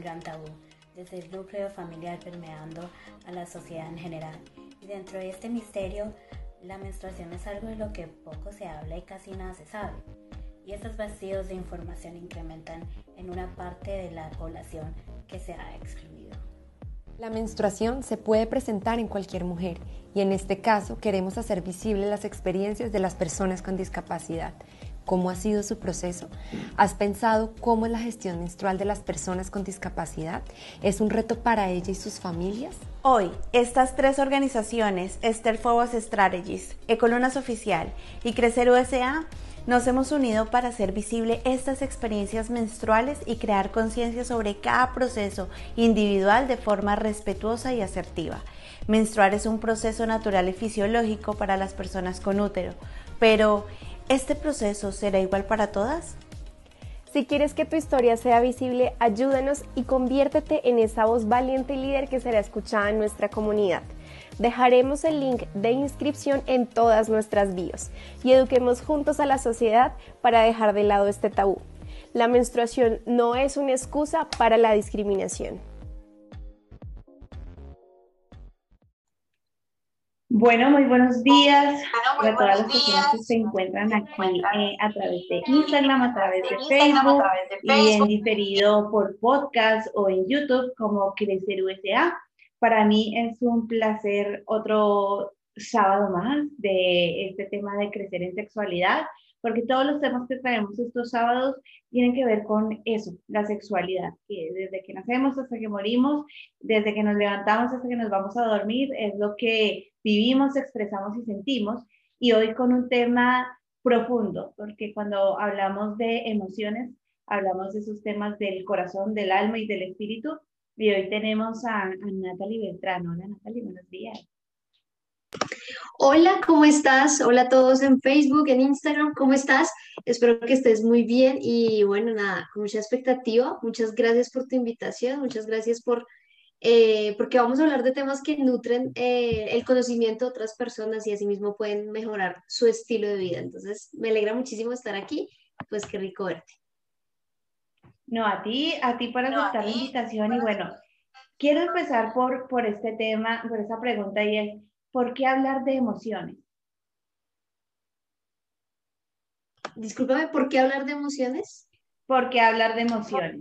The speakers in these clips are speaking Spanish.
Gran tabú, desde el núcleo familiar permeando a la sociedad en general. Y dentro de este misterio, la menstruación es algo de lo que poco se habla y casi nada se sabe. Y estos vacíos de información incrementan en una parte de la población que se ha excluido. La menstruación se puede presentar en cualquier mujer y en este caso queremos hacer visibles las experiencias de las personas con discapacidad. ¿Cómo ha sido su proceso? ¿Has pensado cómo es la gestión menstrual de las personas con discapacidad? ¿Es un reto para ella y sus familias? Hoy, estas tres organizaciones, Esther Forward Strategies, Ecolunas Oficial y Crecer USA, nos hemos unido para hacer visible estas experiencias menstruales y crear conciencia sobre cada proceso individual de forma respetuosa y asertiva. Menstruar es un proceso natural y fisiológico para las personas con útero, pero ¿este proceso será igual para todas? Si quieres que tu historia sea visible, ayúdanos y conviértete en esa voz valiente y líder que será escuchada en nuestra comunidad. Dejaremos el link de inscripción en todas nuestras bios y eduquemos juntos a la sociedad para dejar de lado este tabú. La menstruación no es una excusa para la discriminación. Bueno, muy buenos días a todas las personas que se encuentran aquí eh, a través de Instagram, a través de Facebook y en diferido por podcast o en YouTube como Crecer USA. Para mí es un placer otro sábado más de este tema de crecer en sexualidad, porque todos los temas que traemos estos sábados tienen que ver con eso, la sexualidad, desde que nacemos hasta que morimos, desde que nos levantamos hasta que nos vamos a dormir, es lo que vivimos, expresamos y sentimos. Y hoy con un tema profundo, porque cuando hablamos de emociones, hablamos de esos temas del corazón, del alma y del espíritu, y hoy tenemos a, a Natalie Beltrán. Hola Natalie, buenos días. Hola, ¿cómo estás? Hola a todos en Facebook, en Instagram, ¿cómo estás? Espero que estés muy bien y bueno, nada, con mucha expectativa. Muchas gracias por tu invitación, muchas gracias por, eh, porque vamos a hablar de temas que nutren eh, el conocimiento de otras personas y asimismo pueden mejorar su estilo de vida. Entonces, me alegra muchísimo estar aquí, pues qué rico verte. No, a ti, a ti para aceptar la invitación y bueno, quiero empezar por, por este tema, por esa pregunta y es, ¿por qué hablar de emociones? Discúlpame, ¿por qué hablar de emociones? ¿Por qué hablar de emociones?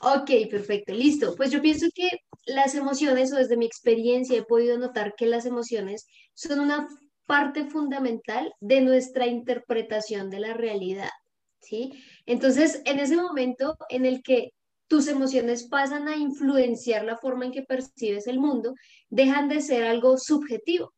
Ok, perfecto, listo. Pues yo pienso que las emociones, o desde mi experiencia he podido notar que las emociones son una parte fundamental de nuestra interpretación de la realidad. ¿sí? Entonces, en ese momento en el que tus emociones pasan a influenciar la forma en que percibes el mundo, dejan de ser algo subjetivo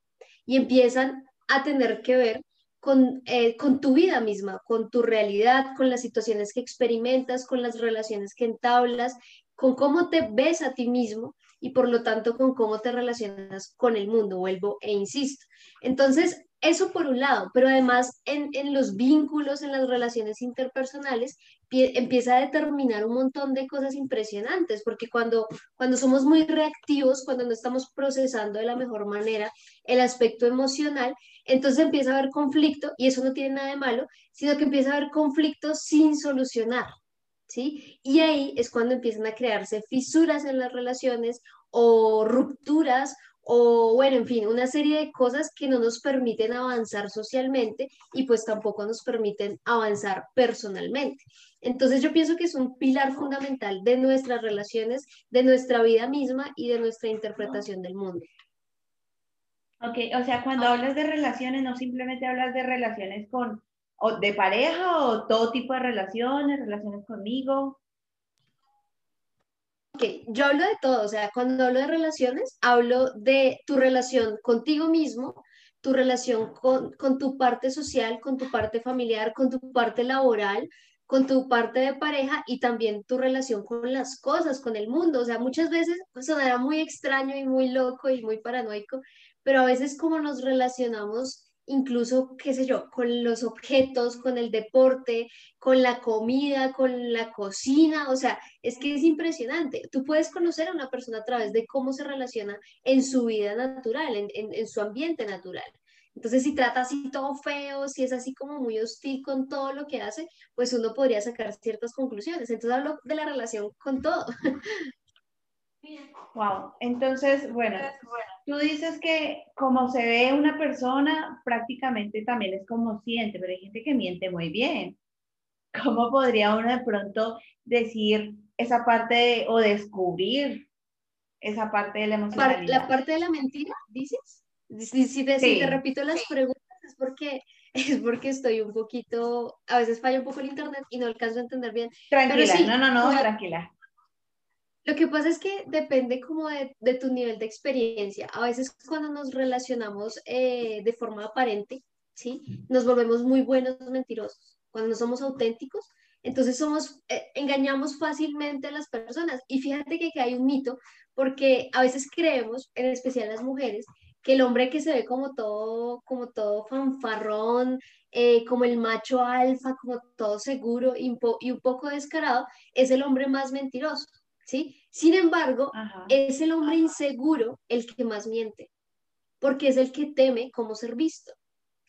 y empiezan a tener que ver con, eh, con tu vida misma, con tu realidad, con las situaciones que experimentas, con las relaciones que entablas, con cómo te ves a ti mismo y por lo tanto con cómo te relacionas con el mundo, vuelvo e insisto. Entonces, eso por un lado, pero además en, los vínculos, en las relaciones interpersonales, empieza a determinar un montón de cosas impresionantes, porque cuando, cuando somos muy reactivos, cuando no estamos procesando de la mejor manera el aspecto emocional, entonces empieza a haber conflicto, y eso no tiene nada de malo, sino que empieza a haber conflicto sin solucionar. ¿Sí? Y ahí es cuando empiezan a crearse fisuras en las relaciones o rupturas o bueno, en fin, una serie de cosas que no nos permiten avanzar socialmente y pues tampoco nos permiten avanzar personalmente. Entonces yo pienso que es un pilar fundamental de nuestras relaciones, de nuestra vida misma y de nuestra interpretación del mundo. Ok, o sea, cuando hablas de relaciones, no simplemente hablas de relaciones con, o de pareja o todo tipo de relaciones, relaciones conmigo. Ok, yo hablo de todo, o sea, cuando hablo de relaciones, hablo de tu relación contigo mismo, tu relación con, con tu parte social, con tu parte familiar, con tu parte laboral, con tu parte de pareja y también tu relación con las cosas, con el mundo. O sea, muchas veces sonará muy extraño y muy loco y muy paranoico, pero a veces como nos relacionamos incluso, qué sé yo, con los objetos, con el deporte, con la comida, con la cocina, o sea, es que es impresionante. Tú puedes conocer a una persona a través de cómo se relaciona en su vida natural, en, en, su ambiente natural. Entonces, si trata así todo feo, si es así como muy hostil con todo lo que hace, pues uno podría sacar ciertas conclusiones. Entonces, hablo de la relación con todo. Wow, entonces, bueno, tú dices que como se ve una persona, prácticamente también es como siente, pero hay gente que miente muy bien. ¿Cómo podría uno de pronto decir esa parte o descubrir esa parte de la emocionalidad? La parte de la mentira, dices. Si, te, repito las preguntas es porque es porque estoy un poquito, a veces falla un poco el internet y no alcanzo a entender bien. Tranquila, no, no, no, tranquila. Lo que pasa es que depende como de, tu nivel de experiencia. A veces cuando nos relacionamos eh, de forma aparente, ¿sí? Nos volvemos muy buenos mentirosos. Cuando no somos auténticos, entonces somos, eh, engañamos fácilmente a las personas. Y fíjate que, que hay un mito, porque a veces creemos, en especial las mujeres, que el hombre que se ve como todo, como todo fanfarrón, eh, como el macho alfa, como todo seguro y un poco descarado, es el hombre más mentiroso. ¿sí? Sin embargo, es el hombre inseguro el que más miente, porque es el que teme cómo ser visto.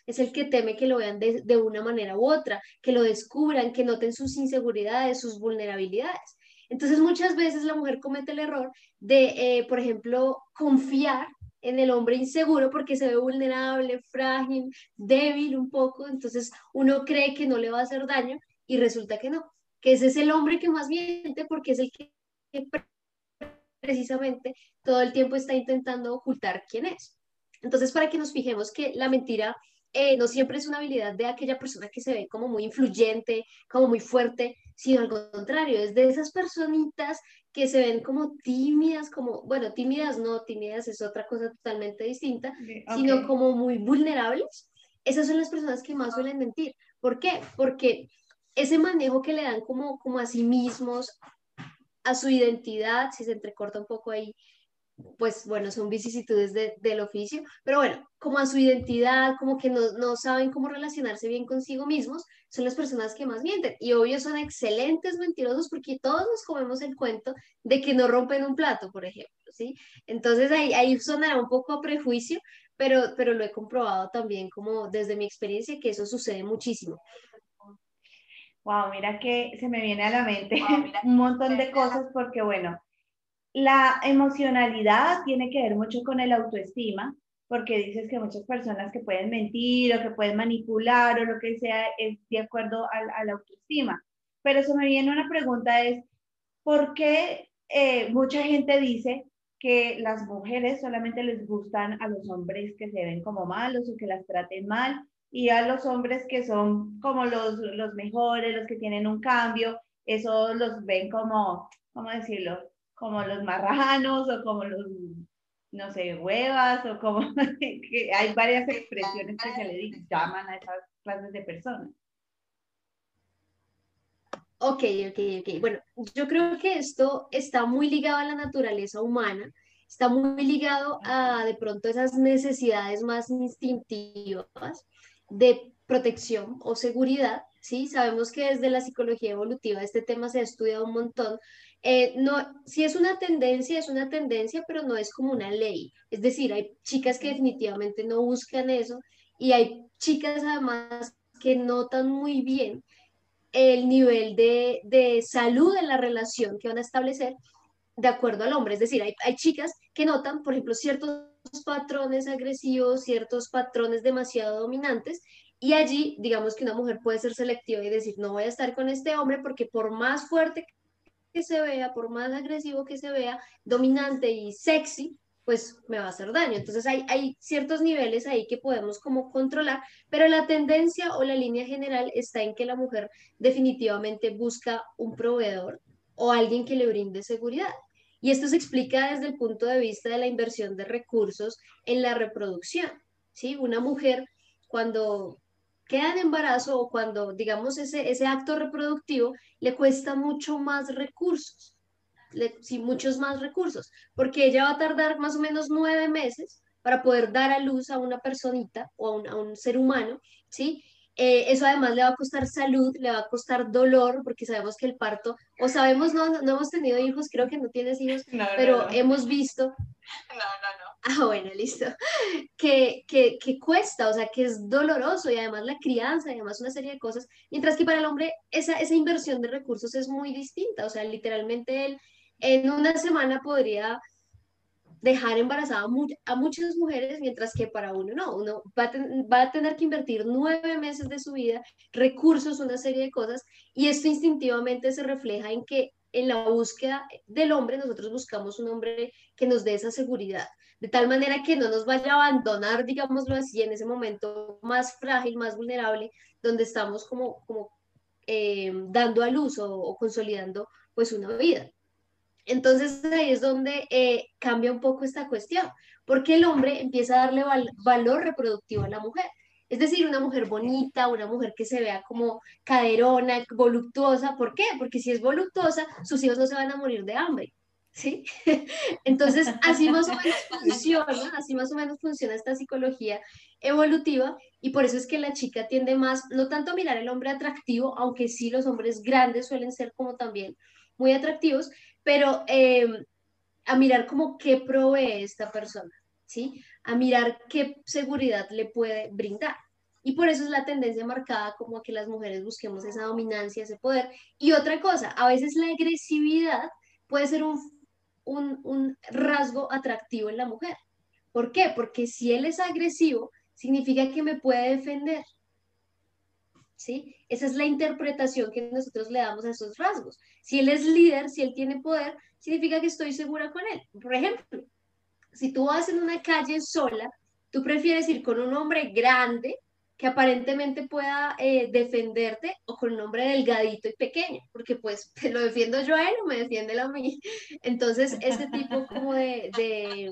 Es el que teme que lo vean de, una manera u otra, que lo descubran, que noten sus inseguridades, sus vulnerabilidades. Entonces muchas veces la mujer comete el error de, eh, por ejemplo, confiar en el hombre inseguro porque se ve vulnerable, frágil, débil un poco, entonces uno cree que no le va a hacer daño y resulta que no, que ese es el hombre que más miente porque es el que precisamente todo el tiempo está intentando ocultar quién es. Entonces, para que nos fijemos que la mentira eh, no siempre es una habilidad de aquella persona que se ve como muy influyente, como muy fuerte, sino al contrario, es de esas personitas que se ven como tímidas, como, bueno, tímidas no, tímidas es otra cosa totalmente distinta, sino como muy vulnerables. Esas son las personas que más suelen mentir. ¿Por qué? Porque ese manejo que le dan como, como a sí mismos, a su identidad, si se entrecorta un poco ahí, pues bueno, son vicisitudes del oficio, pero bueno, como a su identidad, como que no, no, saben cómo relacionarse bien consigo mismos, son las personas que más mienten. Y obvio son excelentes mentirosos porque todos nos comemos el cuento de que no rompen un plato, por ejemplo, ¿sí? Entonces ahí, ahí sonará un poco a prejuicio, pero, pero lo he comprobado también como desde mi experiencia que eso sucede muchísimo. Wow, mira que se me viene a la mente un montón de cosas porque, bueno, la emocionalidad tiene que ver mucho con el autoestima, porque dices que muchas personas que pueden mentir o que pueden manipular o lo que sea es de acuerdo a, la autoestima. Pero se me viene una pregunta es, ¿por qué eh, mucha gente dice que las mujeres solamente les gustan a los hombres que se ven como malos o que las traten mal y a los hombres que son como los, los mejores, los que tienen un cambio, eso los ven como, ¿cómo decirlo? Como los marranos o como los, no sé, huevas o como, que hay varias expresiones que se le llaman a esas clases de personas. Ok, ok, ok. Bueno, yo creo que esto está muy ligado a la naturaleza humana, está muy ligado a de pronto esas necesidades más instintivas de protección o seguridad, ¿sí? Sabemos que desde la psicología evolutiva este tema se ha estudiado un montón. Eh, no, si es una tendencia, es una tendencia, pero no es como una ley. Es decir, hay chicas que definitivamente no buscan eso y hay chicas además que notan muy bien el nivel de, de salud en la relación que van a establecer de acuerdo al hombre. Es decir, hay, hay chicas que notan, por ejemplo, ciertos patrones agresivos, ciertos patrones demasiado dominantes, y allí, digamos que una mujer puede ser selectiva y decir, no voy a estar con este hombre porque por más fuerte que se vea, por más agresivo que se vea, dominante y sexy, pues me va a hacer daño. Entonces hay, hay ciertos niveles ahí que podemos como controlar, pero la tendencia o la línea general está en que la mujer definitivamente busca un proveedor o alguien que le brinde seguridad. Y esto se explica desde el punto de vista de la inversión de recursos en la reproducción. ¿sí? Una mujer cuando queda en embarazo o cuando, digamos, ese, ese acto reproductivo, le cuesta mucho más recursos, sí, muchos más recursos, porque ella va a tardar más o menos nueve meses para poder dar a luz a una personita o a un, a un ser humano, ¿sí? Eh, eso además le va a costar salud, le va a costar dolor, porque sabemos que el parto, o sabemos, no, no hemos tenido hijos, creo que no tienes hijos, pero hemos visto... No, no, no. Ah, bueno, listo. Que, que, que, cuesta, o sea, que es doloroso y además la crianza y además una serie de cosas, mientras que para el hombre esa, esa inversión de recursos es muy distinta, o sea, literalmente él en una semana podría dejar embarazada a muchas mujeres, mientras que para uno no, uno va a, tener que invertir nueve meses de su vida, recursos, una serie de cosas, y esto instintivamente se refleja en que en la búsqueda del hombre nosotros buscamos un hombre que nos dé esa seguridad, de tal manera que no nos vaya a abandonar, digámoslo así, en ese momento más frágil, más vulnerable, donde estamos como, como eh, dando a luz o, consolidando pues una vida. Entonces ahí es donde eh, cambia un poco esta cuestión, porque el hombre empieza a darle valor reproductivo a la mujer. Es decir, una mujer bonita, una mujer que se vea como caderona, voluptuosa. ¿Por qué? Porque si es voluptuosa, sus hijos no se van a morir de hambre. ¿Sí? Entonces, así más o menos funciona, así más o menos funciona esta psicología evolutiva y por eso es que la chica tiende más, no tanto a mirar al hombre atractivo, aunque sí los hombres grandes suelen ser como también muy atractivos, pero em, a mirar como qué provee esta persona, ¿sí? A mirar qué seguridad le puede brindar. Y por eso es la tendencia marcada como a que las mujeres busquemos esa dominancia, ese poder. Y otra cosa, a veces la agresividad puede ser un, un, rasgo atractivo en la mujer. ¿Por qué? Porque si él es agresivo, significa que me puede defender. ¿sí? Esa es la interpretación que nosotros le damos a esos rasgos. Si él es líder, si él tiene poder, significa que estoy segura con él. Por ejemplo, si tú vas en una calle sola, tú prefieres ir con un hombre grande que aparentemente pueda eh, defenderte o con un hombre delgadito y pequeño, porque pues lo defiendo yo a él o me defiende él a mí. Entonces, ese tipo como de, de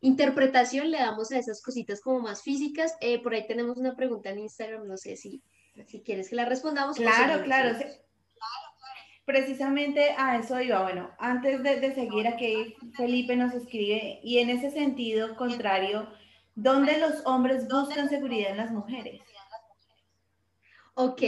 interpretación le damos a esas cositas como más físicas. Eh, por ahí tenemos una pregunta en Instagram, no sé si si quieres que la respondamos. Claro, claro. Precisamente a eso iba. Bueno, antes de, seguir aquí, Felipe nos escribe, y en ese sentido contrario, ¿dónde los hombres buscan seguridad en las mujeres? Ok,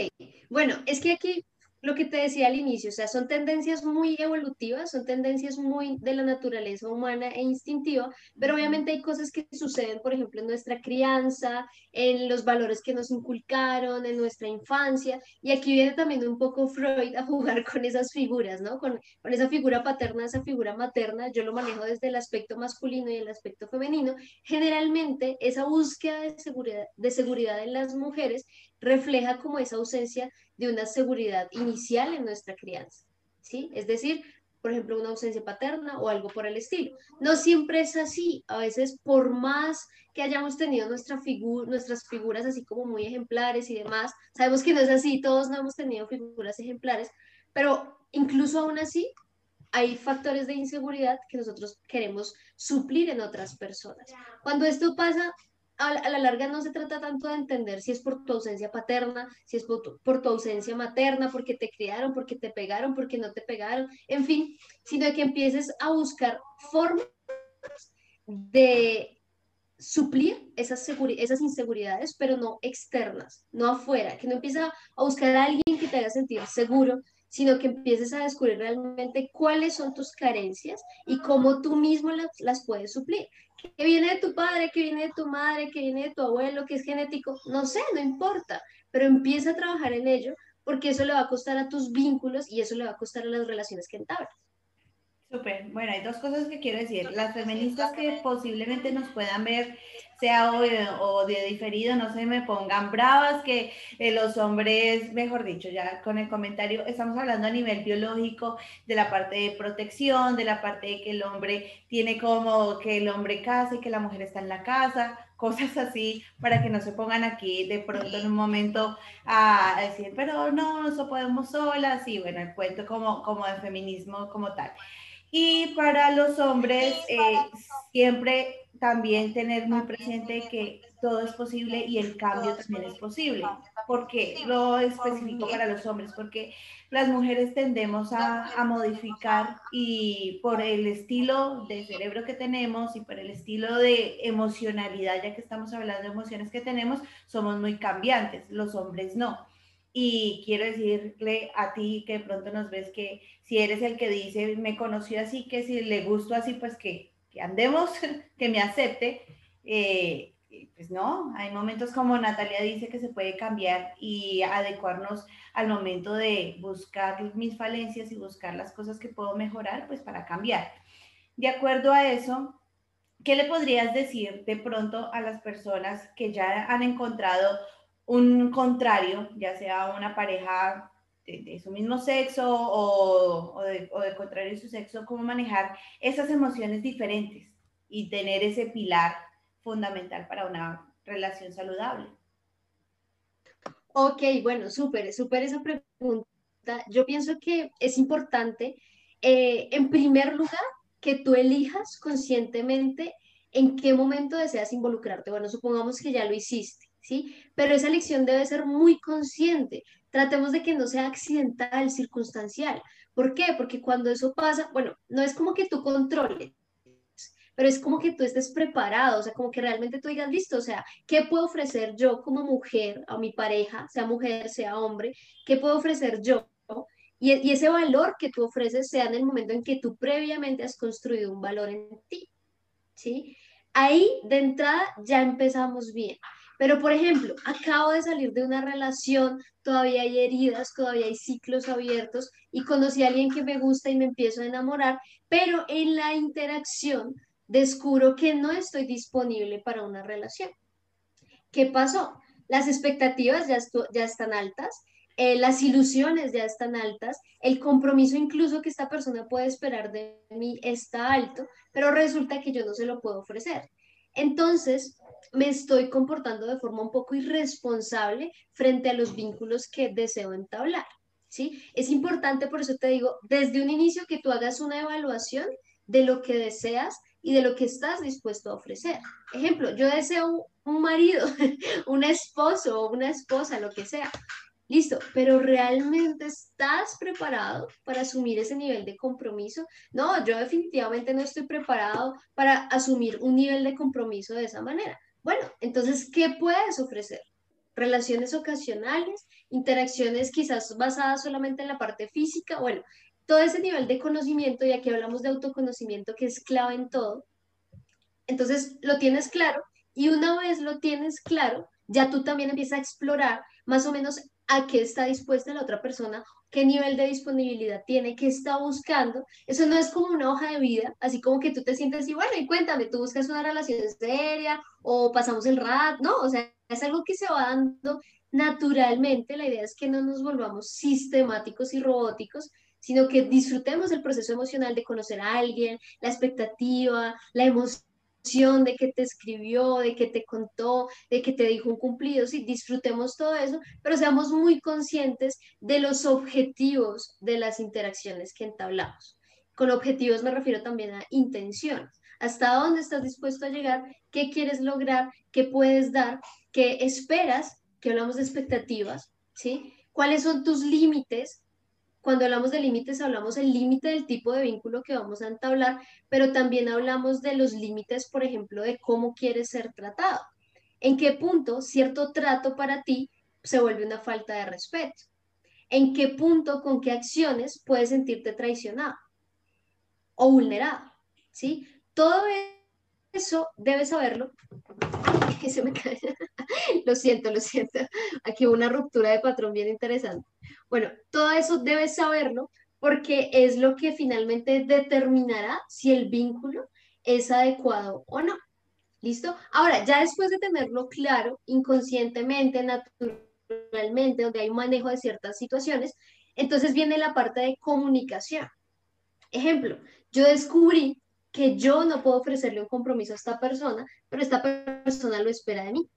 bueno, es que aquí lo que te decía al inicio, o sea, son tendencias muy evolutivas, son tendencias muy de la naturaleza humana e instintiva, pero obviamente hay cosas que suceden, por ejemplo, en nuestra crianza, en los valores que nos inculcaron, en nuestra infancia, y aquí viene también un poco Freud a jugar con esas figuras, ¿no? Con, con esa figura paterna, esa figura materna, yo lo manejo desde el aspecto masculino y el aspecto femenino, generalmente esa búsqueda de seguridad, de seguridad en las mujeres refleja como esa ausencia de una seguridad inicial en nuestra crianza, ¿sí? Es decir, por ejemplo, una ausencia paterna o algo por el estilo. No siempre es así, a veces por más que hayamos tenido nuestra nuestras figuras así como muy ejemplares y demás, sabemos que no es así, todos no hemos tenido figuras ejemplares, pero incluso aún así hay factores de inseguridad que nosotros queremos suplir en otras personas. Cuando esto pasa, a, la larga no se trata tanto de entender si es por tu ausencia paterna, si es por tu, ausencia materna, porque te criaron, porque te pegaron, porque no te pegaron, en fin, sino de que empieces a buscar formas de suplir esas, esas inseguridades, pero no externas, no afuera, que no empieces a buscar a alguien que te haga sentir seguro, sino que empieces a descubrir realmente cuáles son tus carencias y cómo tú mismo las, las puedes suplir. ¿Qué viene de tu padre, ¿Qué viene de tu madre, ¿Qué viene de tu abuelo, que es genético, no sé, no importa, pero empieza a trabajar en ello porque eso le va a costar a tus vínculos y eso le va a costar a las relaciones que entablas. Súper. Bueno, hay dos cosas que quiero decir. Las feministas que posiblemente nos puedan ver, sea hoy o de diferido, no se me pongan bravas, que eh, los hombres, mejor dicho, ya con el comentario, estamos hablando a nivel biológico de la parte de protección, de la parte de que el hombre tiene como que el hombre casa y que la mujer está en la casa, cosas así, para que no se pongan aquí de pronto en un momento a, decir, pero no, no podemos solas, y bueno, el cuento como, como de feminismo como tal. Y para los hombres, eh, siempre también tener muy presente que todo es posible y el cambio también es posible. ¿Por qué lo especifico para los hombres? Porque las mujeres tendemos a, a, modificar y por el estilo de cerebro que tenemos y por el estilo de emocionalidad, ya que estamos hablando de emociones que tenemos, somos muy cambiantes, los hombres no. Y quiero decirle a ti que de pronto nos ves que si eres el que dice, me conoció así, que si le gusto así, pues que, que andemos, que me acepte. Eh, pues no, hay momentos como Natalia dice que se puede cambiar y adecuarnos al momento de buscar mis falencias y buscar las cosas que puedo mejorar, pues para cambiar. De acuerdo a eso, ¿qué le podrías decir de pronto a las personas que ya han encontrado un contrario, ya sea una pareja de, su mismo sexo o, de, o de contrario de su sexo, cómo manejar esas emociones diferentes y tener ese pilar fundamental para una relación saludable. Ok, bueno, súper, súper esa pregunta. Yo pienso que es importante, eh, en primer lugar, que tú elijas conscientemente en qué momento deseas involucrarte. Bueno, supongamos que ya lo hiciste ¿sí? Pero esa elección debe ser muy consciente. Tratemos de que no sea accidental, circunstancial. ¿Por qué? Porque cuando eso pasa, bueno, no es como que tú controles, pero es como que tú estés preparado, o sea, como que realmente tú digas, listo, o sea, ¿qué puedo ofrecer yo como mujer a mi pareja, sea mujer, sea hombre? ¿Qué puedo ofrecer yo? Y, y ese valor que tú ofreces sea en el momento en que tú previamente has construido un valor en ti, ¿sí? Ahí de entrada ya empezamos bien. Pero, por ejemplo, acabo de salir de una relación, todavía hay heridas, todavía hay ciclos abiertos y conocí a alguien que me gusta y me empiezo a enamorar, pero en la interacción descubro que no estoy disponible para una relación. ¿Qué pasó? Las expectativas ya, están altas, eh, las ilusiones ya están altas, el compromiso incluso que esta persona puede esperar de mí está alto, pero resulta que yo no se lo puedo ofrecer. Entonces, me estoy comportando de forma un poco irresponsable frente a los vínculos que deseo entablar. ¿sí? Es importante, por eso te digo, desde un inicio que tú hagas una evaluación de lo que deseas y de lo que estás dispuesto a ofrecer. Ejemplo, yo deseo un, marido, un esposo o una esposa, lo que sea. Listo, pero ¿realmente estás preparado para asumir ese nivel de compromiso? No, yo definitivamente no estoy preparado para asumir un nivel de compromiso de esa manera. Bueno, entonces, ¿qué puedes ofrecer? Relaciones ocasionales, interacciones quizás basadas solamente en la parte física, bueno, todo ese nivel de conocimiento, y aquí hablamos de autoconocimiento que es clave en todo, entonces lo tienes claro y una vez lo tienes claro, ya tú también empiezas a explorar más o menos a qué está dispuesta la otra persona, qué nivel de disponibilidad tiene, qué está buscando. Eso no es como una hoja de vida, así como que tú te sientes y bueno, y cuéntame, tú buscas una relación seria o pasamos el rat, no, o sea, es algo que se va dando naturalmente. La idea es que no nos volvamos sistemáticos y robóticos, sino que disfrutemos el proceso emocional de conocer a alguien, la expectativa, la emoción de que te escribió, de que te contó, de que te dijo un cumplido, disfrutemos todo eso, pero seamos muy conscientes de los objetivos de las interacciones que entablamos. Con objetivos me refiero también a intenciones. ¿Hasta dónde estás dispuesto a llegar? ¿Qué quieres lograr? ¿Qué puedes dar? ¿Qué esperas? Que hablamos de expectativas, ¿sí? ¿Cuáles son tus límites? Cuando hablamos de límites, hablamos del límite del tipo de vínculo que vamos a entablar, pero también hablamos de los límites, por ejemplo, de cómo quieres ser tratado. ¿En qué punto cierto trato para ti se vuelve una falta de respeto? ¿En qué punto, con qué acciones puedes sentirte traicionado o vulnerado? ¿Sí? Todo eso debes saberlo. se me cae. lo siento, lo siento. Aquí una ruptura de patrón bien interesante. Bueno, todo eso debes saberlo porque es lo que finalmente determinará si el vínculo es adecuado o no. ¿Listo? Ahora, ya después de tenerlo claro, inconscientemente, naturalmente, donde hay manejo de ciertas situaciones, entonces viene la parte de comunicación. Ejemplo, yo descubrí que yo no puedo ofrecerle un compromiso a esta persona, pero esta persona lo espera de mí.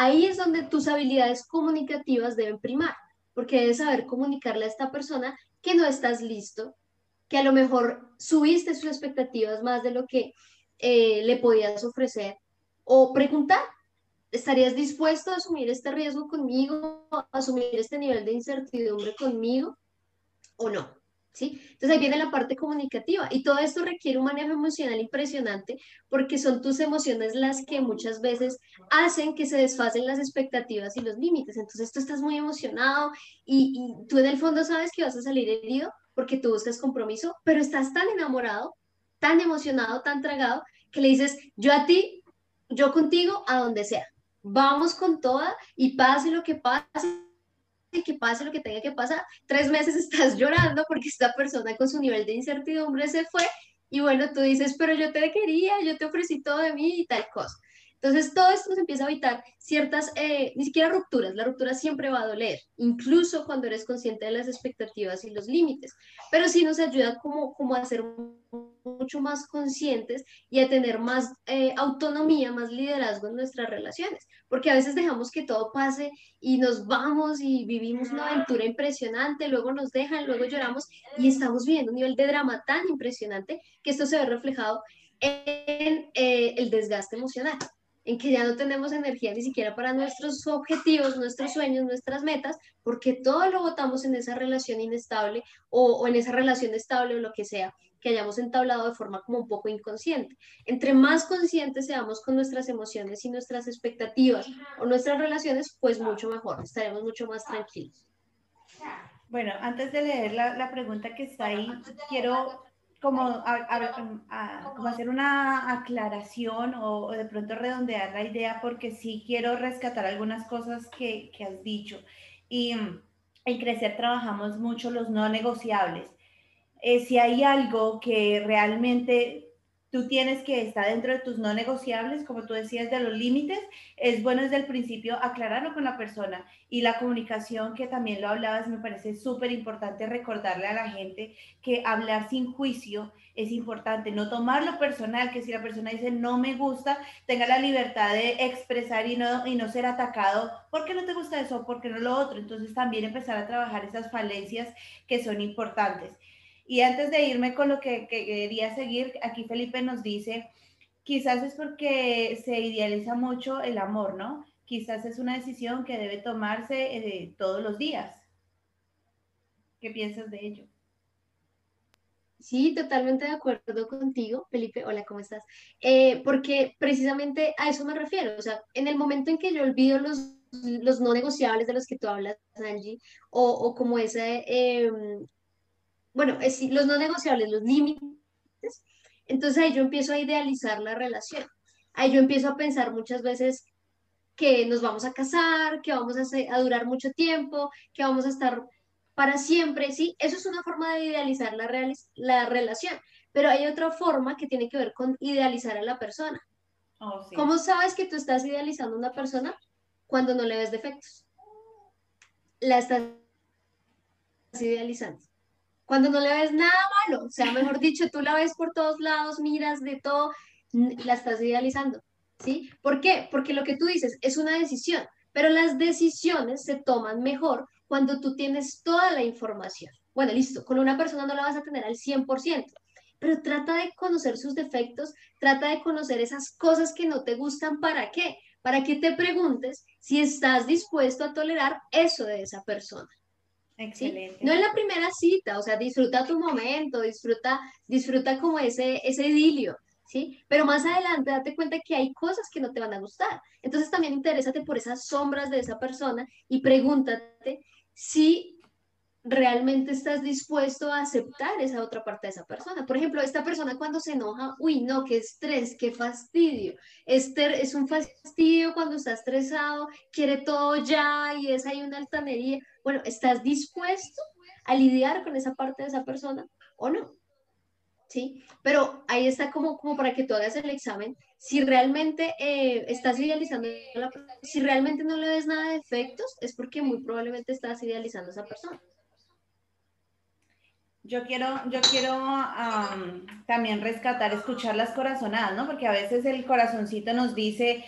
Ahí es donde tus habilidades comunicativas deben primar porque debes saber comunicarle a esta persona que no estás listo, que a lo mejor subiste sus expectativas más de lo que eh, le podías ofrecer, o preguntar, ¿estarías dispuesto a asumir este riesgo conmigo, a asumir este nivel de incertidumbre conmigo o no? Entonces ahí viene la parte comunicativa y todo esto requiere un manejo emocional impresionante porque son tus emociones las que muchas veces hacen que se desfasen las expectativas y los límites. Entonces tú estás muy emocionado y, y tú en el fondo sabes que vas a salir herido porque tú buscas compromiso, pero estás tan enamorado, tan emocionado, tan tragado, que le dices, yo a ti, yo contigo, a donde sea. Vamos con toda y pase lo que pase, que pase lo que tenga que pasar. Tres meses estás llorando porque esta persona con su nivel de incertidumbre se fue y bueno, tú dices, pero yo te quería, yo te ofrecí todo de mí y tal cosa. Entonces, todo esto nos empieza a evitar ciertas, eh, ni siquiera rupturas, la ruptura siempre va a doler, incluso cuando eres consciente de las expectativas y los límites, pero sí nos ayuda como, como a ser mucho más conscientes y a tener más eh, autonomía, más liderazgo en nuestras relaciones, porque a veces dejamos que todo pase y nos vamos y vivimos una aventura impresionante, luego nos dejan, luego lloramos y estamos viviendo un nivel de drama tan impresionante que esto se ve reflejado en eh, el desgaste emocional en que ya no tenemos energía ni siquiera para nuestros objetivos, nuestros sueños, nuestras metas, porque todo lo votamos en esa relación inestable o, en esa relación estable o lo que sea que hayamos entablado de forma como un poco inconsciente. Entre más conscientes seamos con nuestras emociones y nuestras expectativas o nuestras relaciones, pues mucho mejor, estaremos mucho más tranquilos. Bueno, antes de leer la, la pregunta que está ahí, quiero como, hacer una aclaración o, de pronto redondear la idea porque sí quiero rescatar algunas cosas que, que has dicho. Y en Crecer trabajamos mucho los no negociables. Eh, si hay algo que realmente tú tienes que estar dentro de tus no negociables, como tú decías, de los límites, es bueno desde el principio aclararlo con la persona y la comunicación, que también lo hablabas, me parece súper importante recordarle a la gente que hablar sin juicio es importante, no tomarlo personal, que si la persona dice no me gusta, tenga la libertad de expresar y no, y no ser atacado, porque no te gusta eso? porque no lo otro? Entonces también empezar a trabajar esas falencias que son importantes. Y antes de irme con lo que, quería seguir, aquí Felipe nos dice, quizás es porque se idealiza mucho el amor, ¿no? Quizás es una decisión que debe tomarse eh, todos los días. ¿Qué piensas de ello? Sí, totalmente de acuerdo contigo, Felipe. Hola, ¿cómo estás? Eh, porque precisamente a eso me refiero. O sea, en el momento en que yo olvido los, los no negociables de los que tú hablas, Angie, o, o como ese, em, bueno, es, los no negociables, los límites, entonces ahí yo empiezo a idealizar la relación. Ahí yo empiezo a pensar muchas veces que nos vamos a casar, que vamos a, a durar mucho tiempo, que vamos a estar para siempre, ¿sí? Eso es una forma de idealizar la, la relación, pero hay otra forma que tiene que ver con idealizar a la persona. Oh, ¿Cómo sabes que tú estás idealizando a una persona cuando no le ves defectos? La estás idealizando cuando no le ves nada malo, o sea, mejor dicho, tú la ves por todos lados, miras de todo, la estás idealizando, ¿sí? ¿Por qué? Porque lo que tú dices es una decisión, pero las decisiones se toman mejor cuando tú tienes toda la información. Bueno, listo, con una persona no la vas a tener al 100%, pero trata de conocer sus defectos, trata de conocer esas cosas que no te gustan, ¿para qué? Para que te preguntes si estás dispuesto a tolerar eso de esa persona. Excelente. No es la primera cita, o sea, disfruta tu momento, disfruta, disfruta como ese, ese idilio, ¿sí? Pero más adelante date cuenta que hay cosas que no te van a gustar. Entonces también interésate por esas sombras de esa persona y pregúntate si realmente estás dispuesto a aceptar esa otra parte de esa persona. Por ejemplo, esta persona cuando se enoja, uy, no, qué estrés, qué fastidio. Este es un fastidio cuando está estresado, quiere todo ya y es ahí una altanería. Bueno, ¿estás dispuesto a lidiar con esa parte de esa persona o no? ¿Sí? Pero ahí está como, como para que tú hagas el examen. Si realmente eh, estás idealizando, la, si realmente no le ves nada de efectos, es porque muy probablemente estás idealizando a esa persona. Yo quiero, yo quiero también rescatar, escuchar las corazonadas, ¿no? Porque a veces el corazoncito nos dice,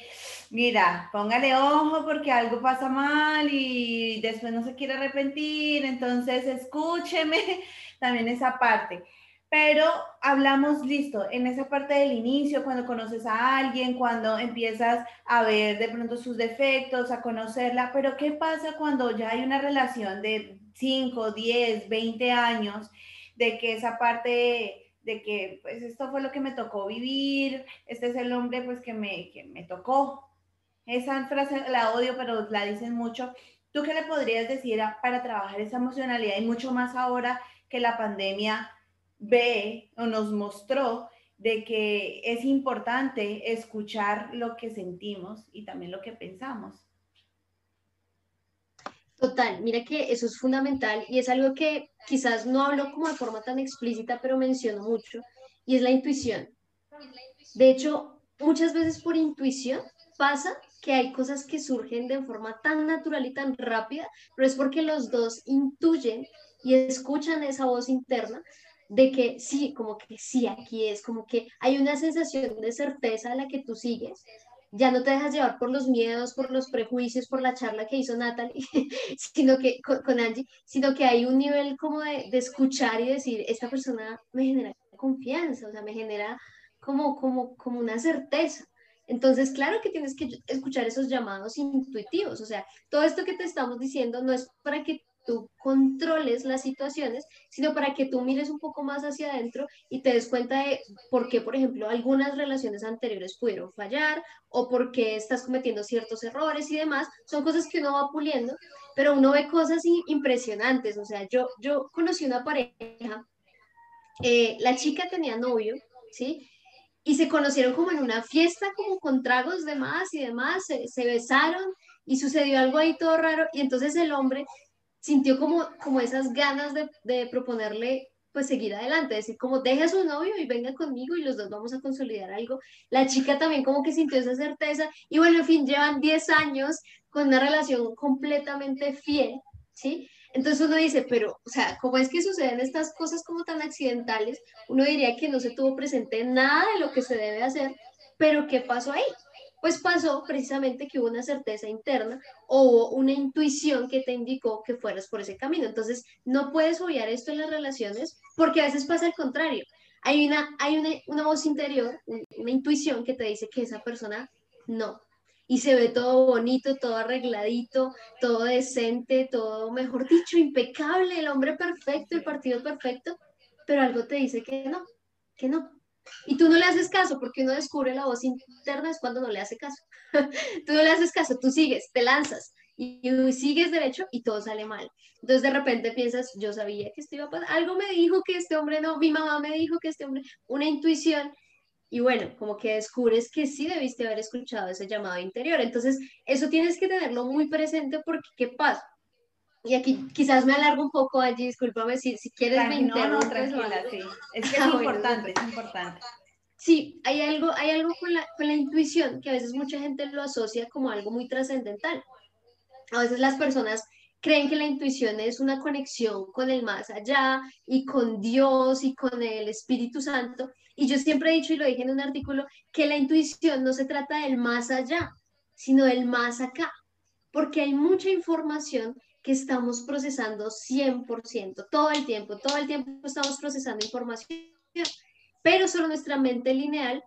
mira, póngale ojo porque algo pasa mal y después no se quiere arrepentir, entonces escúcheme también esa parte. Pero hablamos, listo, en esa parte del inicio, cuando conoces a alguien, cuando empiezas a ver de pronto sus defectos, a conocerla, pero ¿qué pasa cuando ya hay una relación de 5, 10, 20 años, de que esa parte de que pues esto fue lo que me tocó vivir, este es el hombre pues que me, que me tocó. Esa frase la odio, pero la dicen mucho. ¿Tú qué le podrías decir para trabajar esa emocionalidad y mucho más ahora que la pandemia ve o nos mostró de que es importante escuchar lo que sentimos y también lo que pensamos. Total, mira que eso es fundamental y es algo que quizás no hablo como de forma tan explícita, pero menciono mucho, y es la intuición. De hecho, muchas veces por intuición pasa que hay cosas que surgen de forma tan natural y tan rápida, pero es porque los dos intuyen y escuchan esa voz interna de que sí, como que sí, aquí es, como que hay una sensación de certeza a la que tú sigues, ya no te dejas llevar por los miedos, por los prejuicios, por la charla que hizo Natalie, sino que con, Angie, sino que hay un nivel como de, de, escuchar y decir, esta persona me genera confianza, o sea, me genera como, como, como una certeza. Entonces, claro que tienes que escuchar esos llamados intuitivos, o sea, todo esto que te estamos diciendo no es para que controles las situaciones, sino para que tú mires un poco más hacia adentro y te des cuenta de por qué, por ejemplo, algunas relaciones anteriores pudieron fallar o por qué estás cometiendo ciertos errores y demás. Son cosas que uno va puliendo, pero uno ve cosas impresionantes. O sea, yo, yo conocí una pareja, eh, la chica tenía novio, ¿sí? Y se conocieron como en una fiesta, como con tragos de más y demás, se, se besaron y sucedió algo ahí todo raro y entonces el hombre sintió como, como esas ganas de, de proponerle pues seguir adelante, decir como deje a su novio y venga conmigo y los dos vamos a consolidar algo. La chica también como que sintió esa certeza y bueno, en fin, llevan 10 años con una relación completamente fiel, ¿sí? Entonces uno dice, pero, o sea, ¿cómo es que suceden estas cosas como tan accidentales? Uno diría que no se tuvo presente nada de lo que se debe hacer, pero ¿qué pasó ahí? Pues pasó precisamente que hubo una certeza interna o una intuición que te indicó que fueras por ese camino. Entonces, no puedes obviar esto en las relaciones porque a veces pasa al contrario. Hay una, hay una, una voz interior, una intuición que te dice que esa persona no. Y se ve todo bonito, todo arregladito, todo decente, todo, mejor dicho, impecable, el hombre perfecto, el partido perfecto, pero algo te dice que no, que no, y tú no le haces caso porque uno descubre la voz interna es cuando no le hace caso. tú no le haces caso, tú sigues, te lanzas y, sigues derecho y todo sale mal. Entonces de repente piensas, yo sabía que esto iba a pasar, algo me dijo que este hombre no, mi mamá me dijo que este hombre, una intuición. Y bueno, como que descubres que sí debiste haber escuchado ese llamado interior. Entonces, eso tienes que tenerlo muy presente porque, ¿qué pasa? Y aquí quizás me alargo un poco allí, discúlpame si, si quieres me No, no, tranquila, sí. Es que es ah, importante, es importante. Sí, hay algo, hay algo con la, con la intuición que a veces mucha gente lo asocia como algo muy trascendental. A veces las personas creen que la intuición es una conexión con el más allá y con Dios y con el Espíritu Santo. Y yo siempre he dicho, y lo dije en un artículo, que la intuición no se trata del más allá, sino del más acá, porque hay mucha información que estamos procesando 100%, todo el tiempo, todo el tiempo estamos procesando información, pero solo nuestra mente lineal,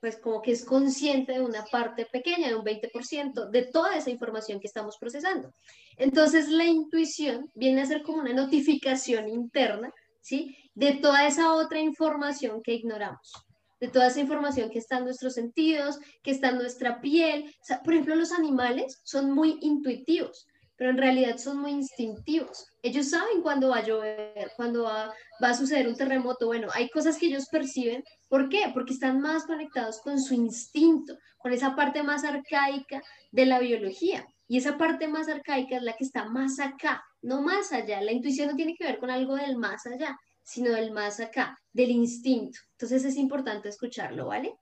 pues como que es consciente de una parte pequeña, de un 20% de toda esa información que estamos procesando. Entonces la intuición viene a ser como una notificación interna, ¿sí? De toda esa otra información que ignoramos de toda esa información que está en nuestros sentidos, que está en nuestra piel. por ejemplo, los animales son muy intuitivos pero en realidad son muy instintivos. Ellos saben cuándo va a llover, cuándo va, va, a suceder un terremoto. Bueno, hay cosas que ellos perciben. ¿Por qué? Porque están más conectados con su instinto, con esa parte más arcaica de la biología. Y esa parte más arcaica es la que está más acá, no más allá. La intuición no tiene que ver con algo del más allá, sino del más acá, del instinto. Entonces es importante escucharlo, ¿vale?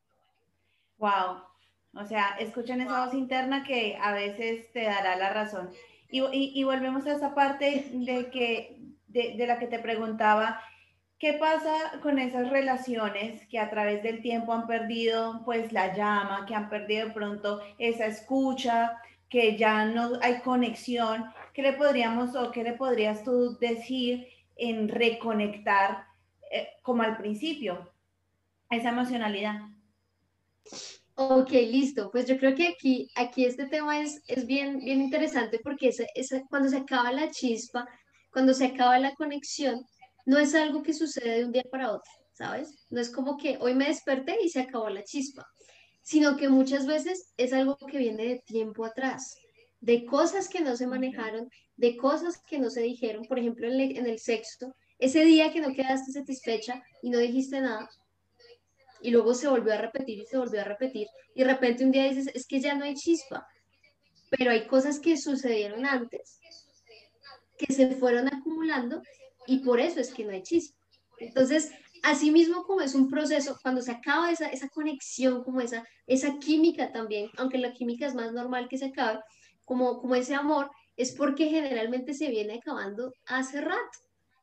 Wow. O sea, escuchen esa voz interna que a veces te dará la razón. Y, volvemos a esa parte de, que, de, de, la que te preguntaba, ¿qué pasa con esas relaciones que a través del tiempo han perdido pues la llama, que han perdido pronto esa escucha, que ya no hay conexión? ¿Qué le podríamos o qué le podrías tú decir en reconectar eh, como al principio, esa emocionalidad. Ok, listo. Pues yo creo que aquí, aquí este tema es, es bien, bien interesante porque ese- cuando se acaba la chispa, cuando se acaba la conexión, no es algo que sucede de un día para otro, ¿sabes? No es como que hoy me desperté y se acabó la chispa, sino que muchas veces es algo que viene de tiempo atrás, de cosas que no se manejaron, de cosas que no se dijeron, por ejemplo, en el, en el sexo, ese día que no quedaste satisfecha y no dijiste nada, y luego se volvió a repetir y se volvió a repetir, y de repente un día dices, es que ya no hay chispa, pero hay cosas que sucedieron antes, que se fueron acumulando, y por eso es que no hay chispa. Entonces, así mismo como es un proceso, cuando se acaba esa, esa conexión, como esa, esa química también, aunque la química es más normal que se acabe, como, como ese amor, es porque generalmente se viene acabando hace rato.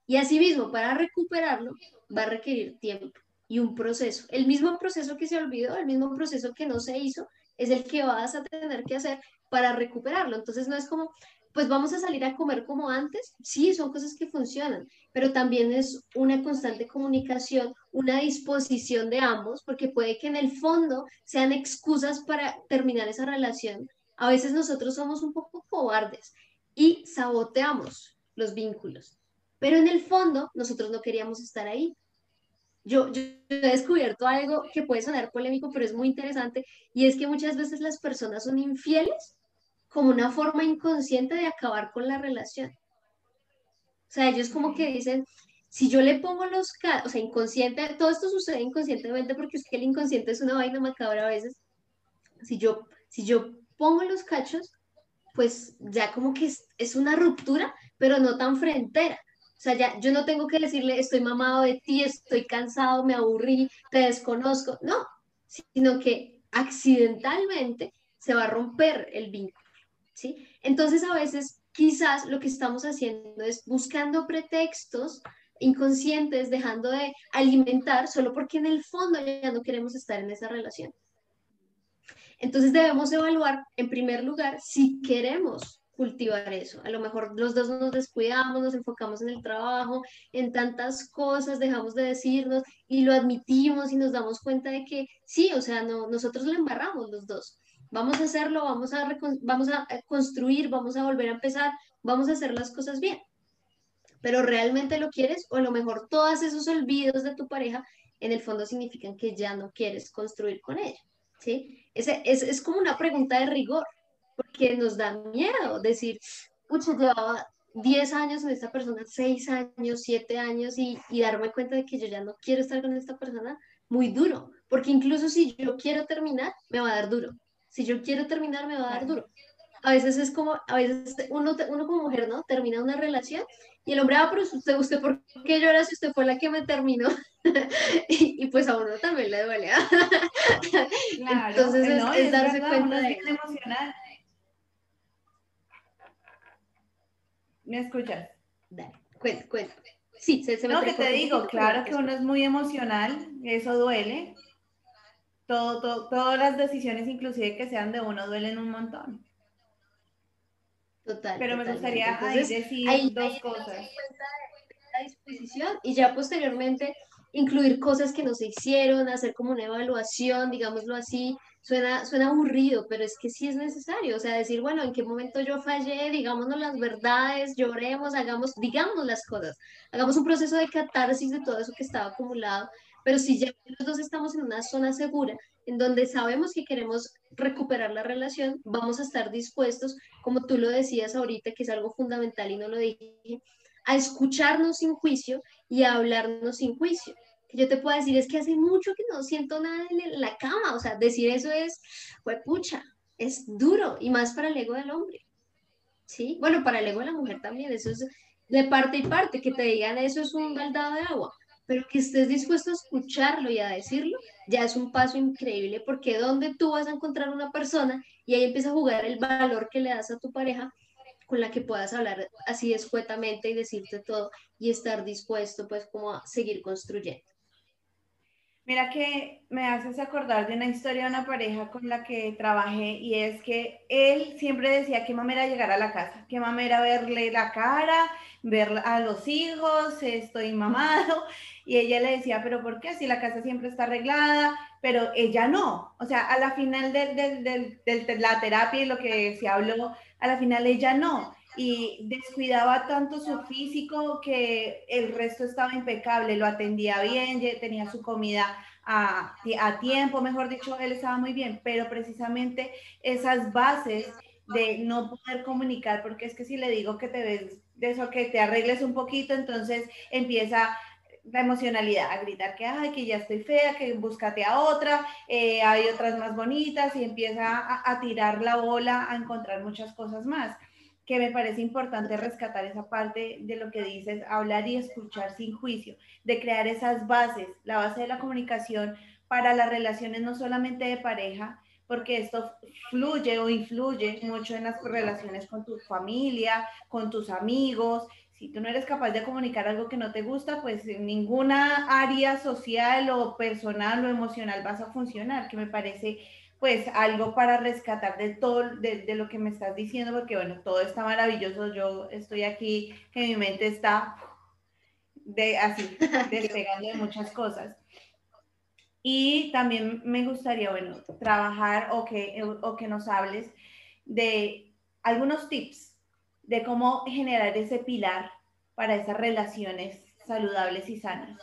Y así mismo, para recuperarlo, va a requerir tiempo y un proceso. El mismo proceso que se olvidó, el mismo proceso que no se hizo, es el que vas a tener que hacer para recuperarlo. Entonces no es como, pues vamos a salir a comer como antes. Sí, son cosas que funcionan, pero también es una constante comunicación, una disposición de ambos, porque puede que en el fondo sean excusas para terminar esa relación. A veces nosotros somos un poco cobardes y saboteamos los vínculos, pero en el fondo nosotros no queríamos estar ahí. Yo, yo, he descubierto algo que puede sonar polémico, pero es muy interesante, y es que muchas veces las personas son infieles como una forma inconsciente de acabar con la relación. O sea, ellos como que dicen, si yo le pongo los, o sea, inconsciente, todo esto sucede inconscientemente porque es que el inconsciente es una vaina macabra a veces. Si yo, si yo pongo los cachos, pues ya como que es, es una ruptura, pero no tan frentera. O sea, ya yo no tengo que decirle, estoy mamado de ti, estoy cansado, me aburrí, te desconozco. No, sino que accidentalmente se va a romper el vínculo. ¿sí? Entonces, a veces, quizás lo que estamos haciendo es buscando pretextos inconscientes, dejando de alimentar, solo porque en el fondo ya no queremos estar en esa relación. Entonces debemos evaluar, en primer lugar, si queremos cultivar eso. A lo mejor los dos nos descuidamos, nos enfocamos en el trabajo, en tantas cosas, dejamos de decirnos y lo admitimos y nos damos cuenta de que sí, o sea, no, nosotros lo embarramos los dos. Vamos a hacerlo, vamos a, vamos a construir, vamos a volver a empezar, vamos a hacer las cosas bien. Pero realmente lo quieres o a lo mejor todos esos olvidos de tu pareja en el fondo significan que ya no quieres construir con ella. ¿sí? Es, es como una pregunta de rigor porque nos da miedo decir, pucha, llevaba 10 años con esta persona, 6 años, 7 años y, y, darme cuenta de que yo ya no quiero estar con esta persona, muy duro, porque incluso si yo quiero terminar, me va a dar duro. Si yo quiero terminar, me va a dar duro. A veces es como, a veces uno, uno como mujer, ¿no? Termina una relación y el hombre, ah, pero usted, usted ¿por qué llora si usted fue la que me terminó? y, y, pues a uno también le duele. Claro, Entonces es, no, es es darse verdad, cuenta es emocional. ¿Me escuchas? Dale, cuenta, cuenta. Sí, se, se me No, que te digo, poquito, claro que uno es muy emocional, eso duele. Todo, todo- todas las decisiones, inclusive que sean de uno, duelen un montón. Total, Pero me gustaría ahí Entonces, decir ahí- dos ahí cosas. de la disposición y ya posteriormente incluir cosas que no se hicieron, hacer como una evaluación, digámoslo así, suena, suena aburrido, pero es que sí es necesario, o sea, decir, bueno, en qué momento yo fallé, digámonos las verdades, lloremos, hagamos, digamos las cosas, hagamos un proceso de catarsis de todo eso que estaba acumulado, pero si ya los dos estamos en una zona segura, en donde sabemos que queremos recuperar la relación, vamos a estar dispuestos, como tú lo decías ahorita, que es algo fundamental y no lo dije, a escucharnos sin juicio y a hablarnos sin juicio. Que yo te puedo decir, es que hace mucho que no siento nada en la cama, o sea, decir eso es, pues pucha, es duro y más para el ego del hombre. ¿Sí? Bueno, para el ego de la mujer también, eso es de parte y parte, que te digan eso es un baldado de agua, pero que estés dispuesto a escucharlo y a decirlo, ya es un paso increíble, porque donde tú vas a encontrar una persona y ahí empieza a jugar el valor que le das a tu pareja, con la que puedas hablar así escuetamente y decirte todo y estar dispuesto pues como a seguir construyendo. Mira que me haces acordar de una historia de una pareja con la que trabajé y es que él siempre decía que mamera llegar a la casa, que mamera verle la cara, ver a los hijos, estoy mamado. Y ella le decía, pero ¿por qué? Si la casa siempre está arreglada, pero ella no. O sea, a la final de, la terapia y lo que se habló, a la final ella no y descuidaba tanto su físico que el resto estaba impecable, lo atendía bien, tenía su comida a, tiempo, mejor dicho, él estaba muy bien, pero precisamente esas bases de no poder comunicar, porque es que si le digo que te ves de eso, que te arregles un poquito, entonces empieza la emocionalidad, a gritar que, ay, que ya estoy fea, que búscate a otra, eh, hay otras más bonitas y empieza a tirar la bola, a encontrar muchas cosas más que me parece importante rescatar esa parte de lo que dices, hablar y escuchar sin juicio, de crear esas bases, la base de la comunicación para las relaciones no solamente de pareja, porque esto fluye o influye mucho en las relaciones con tu familia, con tus amigos. Si tú no eres capaz de comunicar algo que no te gusta, pues en ninguna área social o personal o emocional vas a funcionar, que me parece pues algo para rescatar de todo, de, de, lo que me estás diciendo, porque bueno, todo está maravilloso, yo estoy aquí, que mi mente está de, así, despegando de muchas cosas. Y también me gustaría, bueno, trabajar o que, o que nos hables de algunos tips de cómo generar ese pilar para esas relaciones saludables y sanas.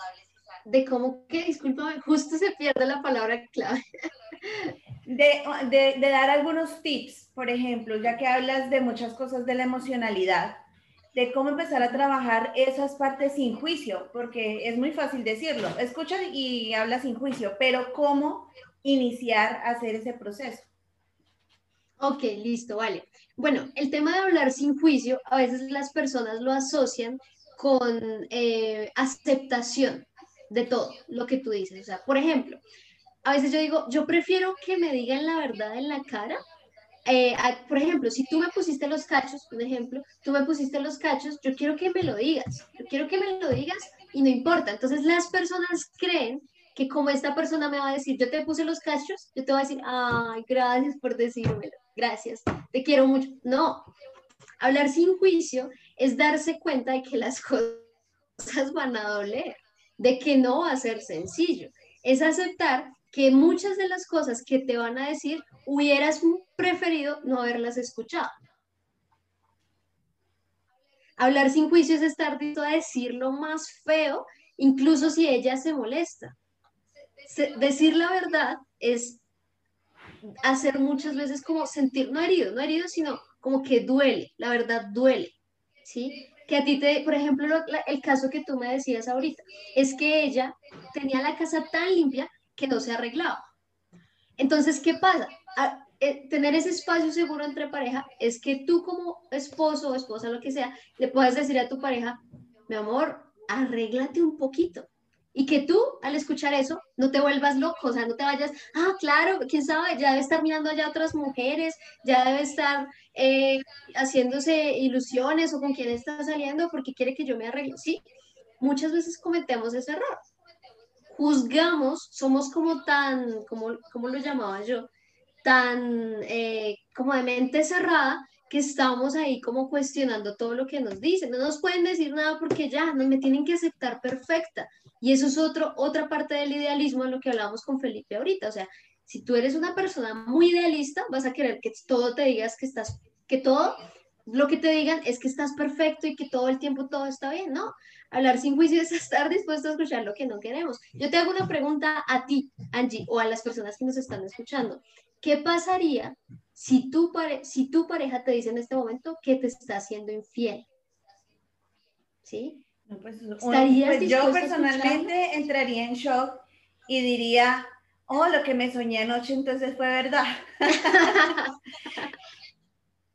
De cómo que, discúlpame, justo se pierde la palabra clave. De, dar algunos tips, por ejemplo, ya que hablas de muchas cosas de la emocionalidad, de cómo empezar a trabajar esas partes sin juicio, porque es muy fácil decirlo, escucha y habla sin juicio, pero cómo iniciar a hacer ese proceso. Ok, listo, vale. Bueno, el tema de hablar sin juicio, a veces las personas lo asocian con eh, aceptación de todo lo que tú dices. O sea, por ejemplo, a veces yo digo, yo prefiero que me digan la verdad en la cara. Eh, por ejemplo, si tú me pusiste los cachos, un ejemplo, tú me pusiste los cachos, yo quiero que me lo digas, yo quiero que me lo digas y no importa. Entonces las personas creen que como esta persona me va a decir, yo te puse los cachos, yo te voy a decir, ay, gracias por decírmelo, gracias, te quiero mucho. No, hablar sin juicio es darse cuenta de que las cosas van a doler, de que no va a ser sencillo. Es aceptar que muchas de las cosas que te van a decir hubieras preferido no haberlas escuchado. Hablar sin juicio es estar dispuesto a decir lo más feo, incluso si ella se molesta. decir la verdad es hacer muchas veces como sentir, no herido, no herido, sino como que duele, la verdad duele, ¿sí? Que a ti te, por ejemplo, el caso que tú me decías ahorita, es que ella tenía la casa tan limpia que no se arreglaba. Entonces, ¿qué pasa? Eh, tener ese espacio seguro entre pareja es que tú como esposo o esposa, lo que sea, le puedes decir a tu pareja, mi amor, arréglate un poquito. Y que tú, al escuchar eso, no te vuelvas loco, o sea, no te vayas, ah, claro, quién sabe, ya debe estar mirando allá otras mujeres, ya debe estar eh, haciéndose ilusiones o con quién está saliendo porque quiere que yo me arregle. Sí, muchas veces cometemos ese error juzgamos, somos como tan, como, como lo llamaba yo, tan eh, como de mente cerrada que estamos ahí como cuestionando todo lo que nos dicen. No nos pueden decir nada porque ya, no me tienen que aceptar perfecta. Y eso es otro, otra parte del idealismo en lo que hablamos con Felipe ahorita. O sea, si tú eres una persona muy idealista, vas a querer que todo te digas que estás, que todo lo que te digan es que estás perfecto y que todo el tiempo todo está bien, ¿no? Hablar sin juicio es estar dispuesto a escuchar lo que no queremos. Yo te hago una pregunta a ti, Angie, o a las personas que nos están escuchando. ¿Qué pasaría si tu, si tu pareja te dice en este momento que te está haciendo infiel? ¿Sí? pues, pues yo personalmente entraría en shock y diría, oh, lo que me soñé anoche entonces fue verdad.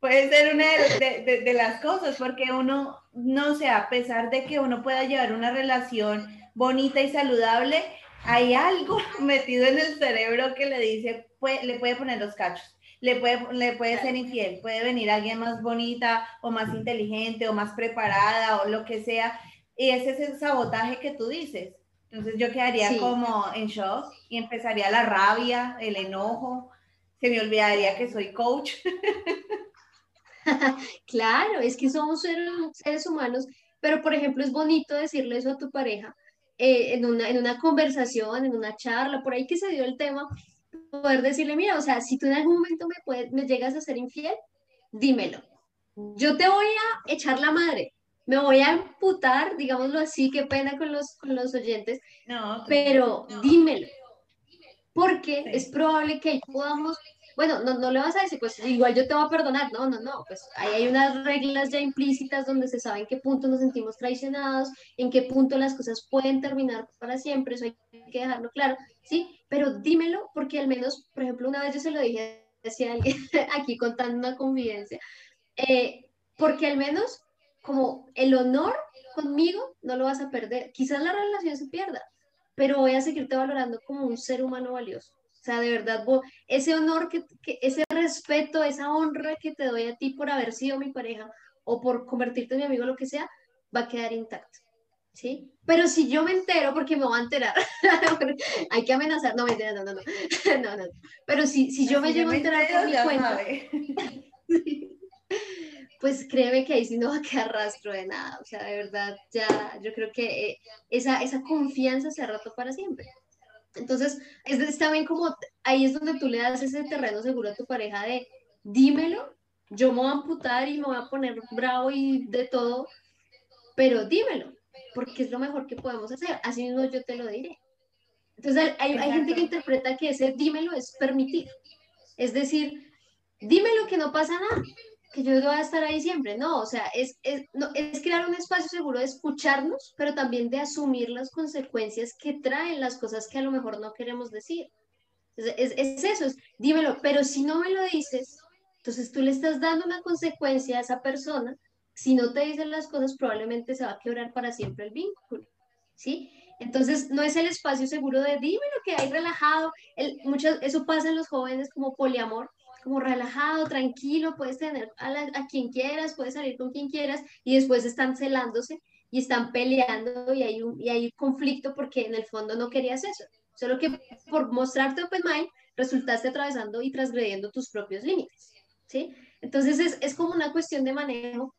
Puede ser una de, las cosas, porque uno, no sé, a pesar de que uno pueda llevar una relación bonita y saludable, hay algo metido en el cerebro que le dice, le puede poner los cachos, le puede, le puede ser infiel, puede venir alguien más bonita o más inteligente o más preparada o lo que sea. Y ese es el sabotaje que tú dices. Entonces yo quedaría como en shock y empezaría la rabia, el enojo, se me olvidaría que soy coach. claro, es que somos seres, humanos, pero por ejemplo es bonito decirle eso a tu pareja eh, en, una, en una conversación, en una charla, por ahí que se dio el tema, poder decirle, mira, o sea, si tú en algún momento me, puedes, me llegas a ser infiel, dímelo. Yo te voy a echar la madre, me voy a amputar, digámoslo así, qué pena con los, con los oyentes, no, pero dímelo, porque es probable que ahí podamos, bueno, no, no le vas a decir, pues igual yo te voy a perdonar, no, no, no, pues ahí hay unas reglas ya implícitas donde se sabe en qué punto nos sentimos traicionados, en qué punto las cosas pueden terminar para siempre, eso hay que dejarlo claro, ¿sí? Pero dímelo, porque al menos, por ejemplo, una vez yo se lo dije a alguien aquí contando una confidencia, eh, porque al menos como el honor conmigo no lo vas a perder. Quizás la relación se pierda, pero voy a seguirte valorando como un ser humano valioso. O sea, de verdad, ese honor, que, ese respeto, esa honra que te doy a ti por haber sido mi pareja o por convertirte en mi amigo, lo que sea, va a quedar intacto. ¿Sí? Pero si yo me entero, porque me voy a enterar, hay que amenazar, no, me no, no, no, no, no, pero si, si yo me llego a enterar por mi cuenta, pues créeme que ahí sí no va a quedar rastro de nada. O sea, de verdad, ya yo creo que eh, esa, esa confianza se ha roto para siempre. Entonces, es, también como, ahí es donde tú le das ese terreno seguro a tu pareja de, dímelo, yo me voy a amputar y me voy a poner bravo y de todo, pero dímelo, porque es lo mejor que podemos hacer. Así mismo yo te lo diré. Entonces, hay, hay gente que interpreta que ese dímelo es permitir. Es decir, dímelo que no pasa nada que yo voy a estar ahí siempre, no, o sea, es, es, no, es crear un espacio seguro de escucharnos, pero también de asumir las consecuencias que traen las cosas que a lo mejor no queremos decir. Es, es, eso, es, dímelo, pero si no me lo dices, entonces tú le estás dando una consecuencia a esa persona, si no te dicen las cosas, probablemente se va a quebrar para siempre el vínculo, ¿sí? Entonces, no es el espacio seguro de dímelo que hay relajado. El, muchas, eso pasa en los jóvenes como poliamor, como relajado, tranquilo, puedes tener a, quien quieras, puedes salir con quien quieras y después están celándose y están peleando y hay un, y hay conflicto porque en el fondo no querías eso. Solo que por mostrarte open mind resultaste atravesando y transgrediendo tus propios límites. ¿sí? Entonces es, es como una cuestión de manejo.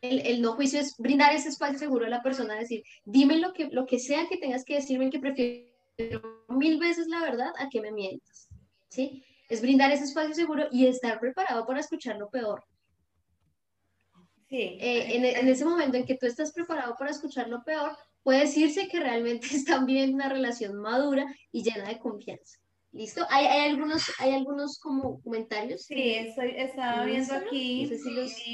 El, el, no juicio es brindar ese espacio seguro a la persona, decir, dime lo que, lo que sea que tengas que decirme, que prefiero mil veces la verdad a que me mientas. ¿sí? Es brindar ese espacio seguro y estar preparado para escuchar lo peor. Sí. Eh, en, en, ese momento en que tú estás preparado para escuchar lo peor, puede decirse que realmente están viviendo una relación madura y llena de confianza. ¿Listo? ¿Hay, hay algunos, hay algunos como comentarios? Sí, estoy, estaba viendo aquí, dice,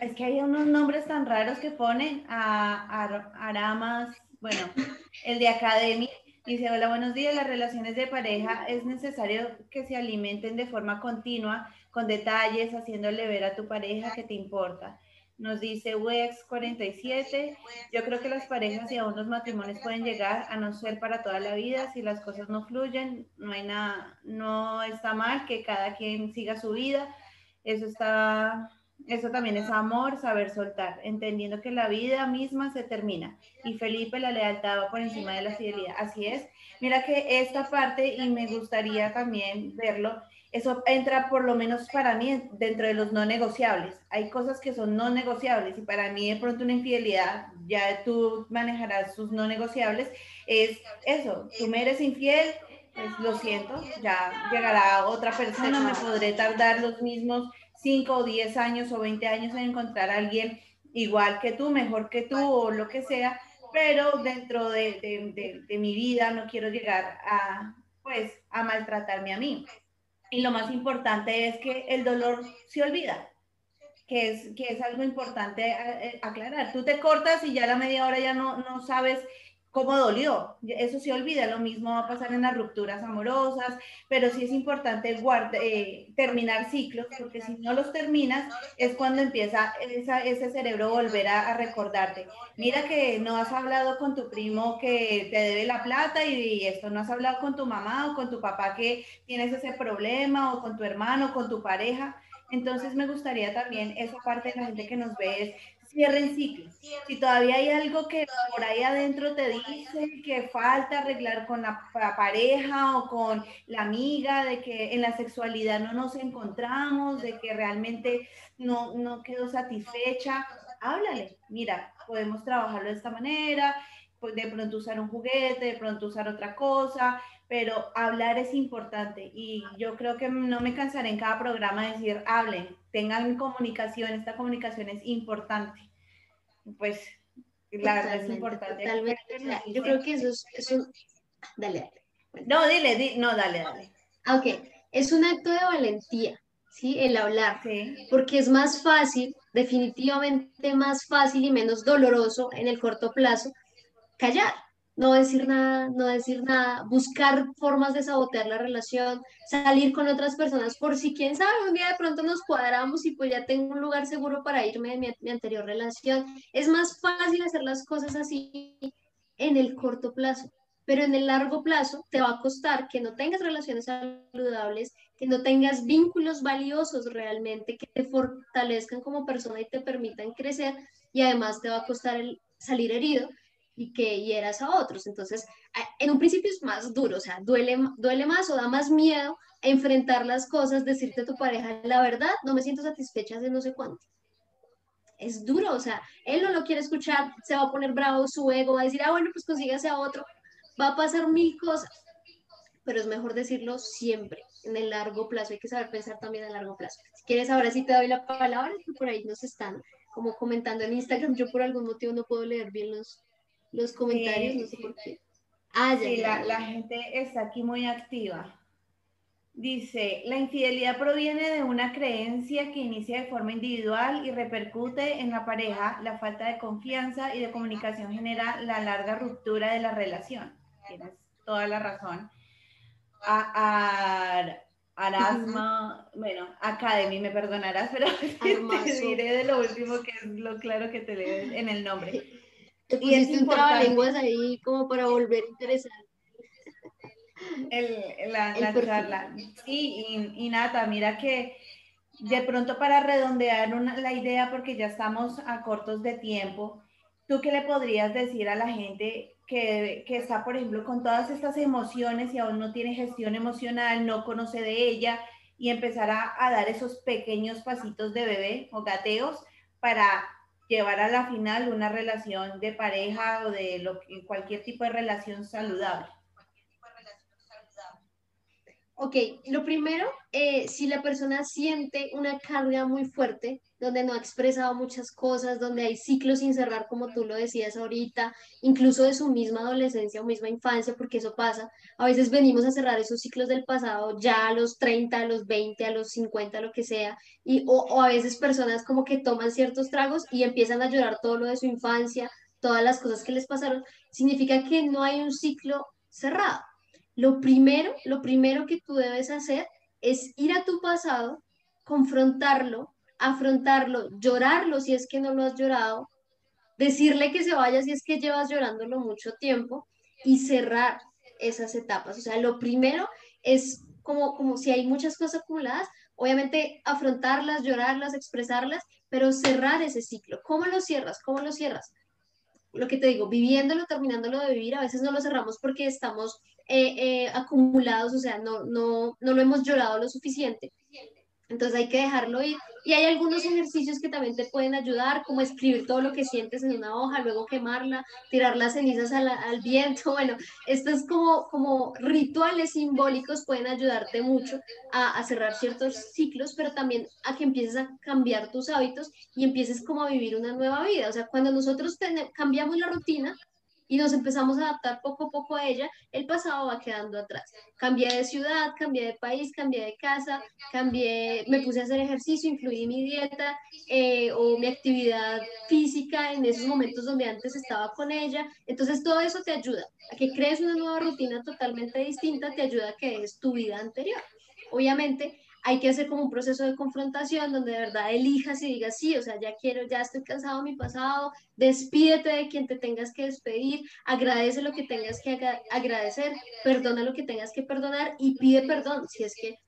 es que hay unos nombres tan raros que ponen a, a Aramas, bueno, el de Academy, Dice, hola, buenos días. Las relaciones de pareja es necesario que se alimenten de forma continua, con detalles, haciéndole ver a tu pareja que te importa. Nos dice Wex 47, yo creo que las parejas y aún los matrimonios pueden llegar a no ser para toda la vida si las cosas no fluyen, no hay nada, no está mal que cada quien siga su vida, eso está eso también es amor, saber soltar, entendiendo que la vida misma se termina. Y Felipe, la lealtad va por encima de la fidelidad. Así es. Mira que esta parte, y me gustaría también verlo, eso entra por lo menos para mí dentro de los no negociables. Hay cosas que son no negociables y para mí de pronto una infidelidad, ya tú manejarás sus no negociables, es eso, tú me eres infiel, pues lo siento, ya llegará otra persona, me podré tardar los mismos 5 o 10 años o 20 años en encontrar a alguien igual que tú, mejor que tú o lo que sea, pero dentro de, mi vida no quiero llegar a, pues, a maltratarme a mí. Y lo más importante es que el dolor se olvida, que es, que es algo importante eh, aclarar. Tú te cortas y ya a la media hora ya no, no sabes cómo dolió. Eso se olvida, lo mismo va a pasar en las rupturas amorosas, pero sí es importante eh, terminar ciclos, porque si no los terminas es cuando empieza ese cerebro volver a, recordarte. Mira que no has hablado con tu primo que te debe la plata y, esto, no has hablado con tu mamá o con tu papá que tienes ese problema o con tu hermano, con tu pareja. Entonces me gustaría también esa parte de la gente que nos ve es cierren ciclos. Si todavía hay algo que por ahí adentro te dice que falta arreglar con la pareja o con la amiga, de que en la sexualidad no nos encontramos, de que realmente no, no quedó satisfecha, háblale. Mira, podemos trabajarlo de esta manera, pues, de pronto usar un juguete, de pronto usar otra cosa, pero hablar es importante y yo creo que no me cansaré en cada programa de decir, hablen, tengan comunicación, esta comunicación es importante. Pues la verdad es importante. Yo creo que eso es, un... Dale, dale. No, dile, no, dale, dale. Ah, ok, es un acto de valentía, ¿sí? El hablar, porque es más fácil, definitivamente más fácil y menos doloroso en el corto plazo callar, no decir nada, no decir nada, buscar formas de sabotear la relación, salir con otras personas por si quién sabe, un día de pronto nos cuadramos y pues ya tengo un lugar seguro para irme de mi, mi anterior relación. Es más fácil hacer las cosas así en el corto plazo, pero en el largo plazo te va a costar que no tengas relaciones saludables, que no tengas vínculos valiosos realmente, que te fortalezcan como persona y te permitan crecer y además te va a costar el salir herido y que hieras a otros. Entonces, en un principio es más duro, o sea, duele, duele más o da más miedo enfrentar las cosas, decirte a tu pareja, la verdad, no me siento satisfecha de no sé cuánto. Es duro, o sea, él no lo quiere escuchar, se va a poner bravo, su ego va a decir, ah, bueno, pues consígase a otro, va a pasar mil cosas, pero es mejor decirlo siempre, en el largo plazo, hay que saber pensar también a largo plazo. Si quieres, ahora sí te doy la palabra, por ahí nos están como comentando en Instagram, yo por algún motivo no puedo leer bien los, los comentarios, no sé por qué. Ah, sí, La, la gente está aquí muy activa. Dice, la infidelidad proviene de una creencia que inicia de forma individual y repercute en la pareja. La falta de confianza y de comunicación genera la larga ruptura de la relación. Tienes toda la razón. A, Arasma, bueno, Academy, me perdonarás, pero te diré de lo último que es lo claro que te leo en el nombre. Te pusiste un trabalenguas ahí como para volver interesante. El, la, la charla. Sí, y, y, nada, mira que de pronto para redondear una, la idea, porque ya estamos a cortos de tiempo, ¿tú qué le podrías decir a la gente que, que está, por ejemplo, con todas estas emociones y aún no tiene gestión emocional, no conoce de ella y empezar a, a dar esos pequeños pasitos de bebé o gateos para llevar a la final una relación de pareja o de lo, cualquier tipo de relación saludable. Ok, lo primero, eh, si la persona siente una carga muy fuerte, donde no ha expresado muchas cosas, donde hay ciclos sin cerrar, como tú lo decías ahorita, incluso de su misma adolescencia o misma infancia, porque eso pasa. A veces venimos a cerrar esos ciclos del pasado ya a los 30, a los 20, a los 50, lo que sea, y, o, o a veces personas como que toman ciertos tragos y empiezan a llorar todo lo de su infancia, todas las cosas que les pasaron, significa que no hay un ciclo cerrado lo primero, lo primero que tú debes hacer es ir a tu pasado, confrontarlo, afrontarlo, llorarlo si es que no lo has llorado, decirle que se vaya si es que llevas llorándolo mucho tiempo y cerrar esas etapas. O sea, lo primero es como, como si hay muchas cosas acumuladas, obviamente afrontarlas, llorarlas, expresarlas, pero cerrar ese ciclo. ¿Cómo lo cierras? ¿Cómo lo cierras? Lo que te digo, viviéndolo, terminándolo de vivir, a veces no lo cerramos porque estamos eh, eh, acumulados, o sea, no, no, no lo hemos llorado lo suficiente. Entonces hay que dejarlo ir. Y hay algunos ejercicios que también te pueden ayudar, como escribir todo lo que sientes en una hoja, luego quemarla, tirar las cenizas al, al viento. Bueno, estos como, como rituales simbólicos pueden ayudarte mucho a, a, cerrar ciertos ciclos, pero también a que empieces a cambiar tus hábitos y empieces como a vivir una nueva vida. O sea, cuando nosotros cambiamos la rutina, y nos empezamos a adaptar poco a poco a ella, el pasado va quedando atrás. Cambié de ciudad, cambié de país, cambié de casa, cambié, me puse a hacer ejercicio, incluí mi dieta eh, o mi actividad física en esos momentos donde antes estaba con ella. Entonces todo eso te ayuda a que crees una nueva rutina totalmente distinta, te ayuda a que des tu vida anterior. Obviamente, hay que hacer como un proceso de confrontación donde de verdad elijas y digas, sí, o sea, ya quiero, ya estoy cansado de mi pasado, despídete de quien te tengas que despedir, agradece lo que tengas que agradecer, perdona lo que tengas que perdonar y pide perdón si es que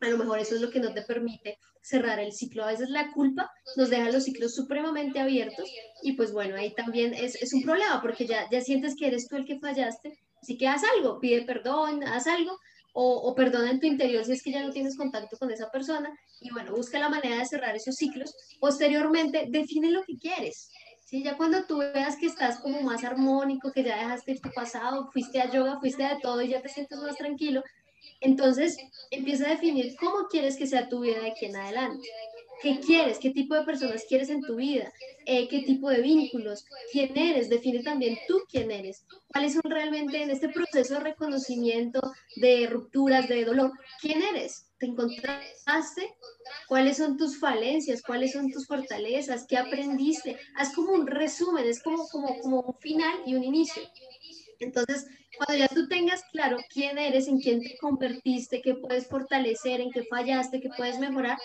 a lo mejor eso es lo que no te permite cerrar el ciclo. A veces la culpa nos deja los ciclos supremamente abiertos y pues bueno, ahí también es, es un problema porque ya, ya sientes que eres tú el que fallaste, así que haz algo, pide perdón, haz algo o, o perdona en tu interior si es que ya no tienes contacto con esa persona y bueno, busca la manera de cerrar esos ciclos. Posteriormente, define lo que quieres. ¿sí? Ya cuando tú veas que estás como más armónico, que ya dejaste tu pasado, fuiste a yoga, fuiste de todo y ya te sientes más tranquilo, entonces empieza a definir cómo quieres que sea tu vida de aquí en adelante. ¿Qué quieres? ¿Qué tipo de personas quieres en tu vida? Eh, ¿Qué tipo de vínculos? ¿Quién eres? Define también tú quién eres. ¿Cuáles son realmente en este proceso de reconocimiento, de rupturas, de dolor? ¿Quién eres? ¿Te encontraste? ¿Cuáles son tus falencias? ¿Cuáles son tus fortalezas? ¿Qué aprendiste? Haz como un resumen, es como, como, como un final y un inicio. Entonces, cuando ya tú tengas claro quién eres, en quién te convertiste, qué puedes fortalecer, en qué fallaste, qué puedes mejorar,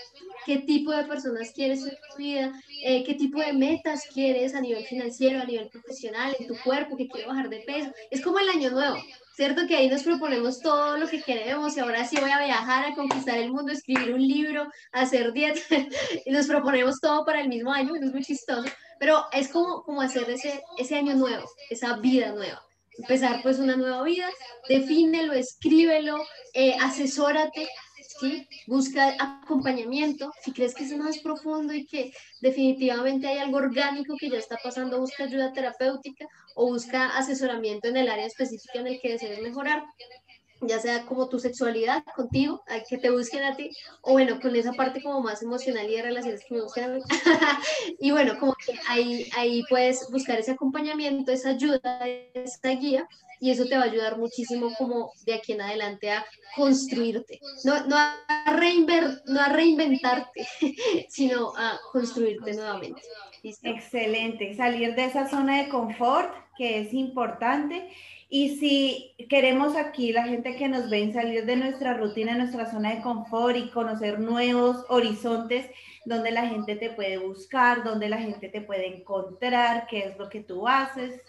qué tipo de personas quieres en tu vida, eh, qué tipo de metas quieres a nivel financiero, a nivel profesional, en tu cuerpo, que quiero bajar de peso. Es como el año nuevo. ¿Cierto? Que ahí nos proponemos todo lo que queremos y ahora sí voy a viajar, a conquistar el mundo, escribir un libro, hacer dieta y nos proponemos todo para el mismo año, es muy chistoso, pero es como, como hacer ese, ese año nuevo, esa vida nueva empezar pues una nueva vida, defínelo, escríbelo, eh, asesórate, ¿sí? busca acompañamiento, si crees que es más profundo y que definitivamente hay algo orgánico que ya está pasando, busca ayuda terapéutica o busca asesoramiento en el área específica en el que desees mejorar ya sea como tu sexualidad contigo, que te busquen a ti, o bueno, con esa parte como más emocional y de relaciones que me buscan a y bueno, como que ahí, ahí puedes buscar ese acompañamiento, esa ayuda, esa guía, y eso te va a ayudar muchísimo como de aquí en adelante a construirte, no, no, a, reinver, no a reinventarte, sino a construirte nuevamente. Excelente, salir de esa zona de confort que es importante y si queremos aquí, la gente que nos ven, salir de nuestra rutina, nuestra zona de confort y conocer nuevos horizontes donde la gente te puede buscar, donde la gente te puede encontrar, qué es lo que tú haces.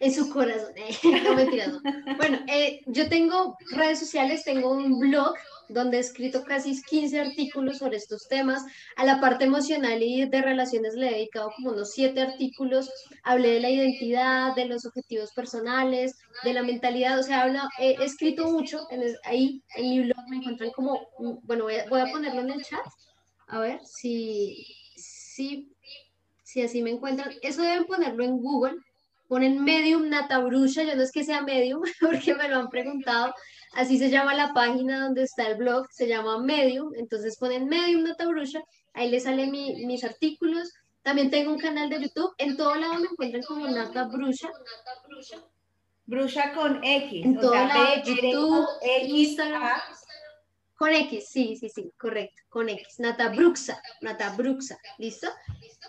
En su corazón, eh, no mentiras. Bueno, eh, yo tengo redes sociales, tengo un blog donde he escrito casi 15 artículos sobre estos temas. A la parte emocional y de relaciones le he dedicado como unos 7 artículos. Hablé de la identidad, de los objetivos personales, de la mentalidad. O sea, he escrito mucho. En ahí en mi blog me encuentran como, bueno, voy a, voy a ponerlo en el chat. A ver si, si, si así me encuentran. Eso deben ponerlo en Google ponen Medium Natabrusha, yo no es que sea Medium, porque me lo han preguntado, así se llama la página donde está el blog, se llama Medium, entonces ponen Medium Natabrusha, ahí les salen mis artículos, también tengo un canal de YouTube, en todo lado me encuentran como Nata Brusha. Brusha con X. En todo lado, YouTube, Instagram. Con X, sí, sí, sí, correcto, con X. Nata Bruxa, Nata Bruxa, ¿listo?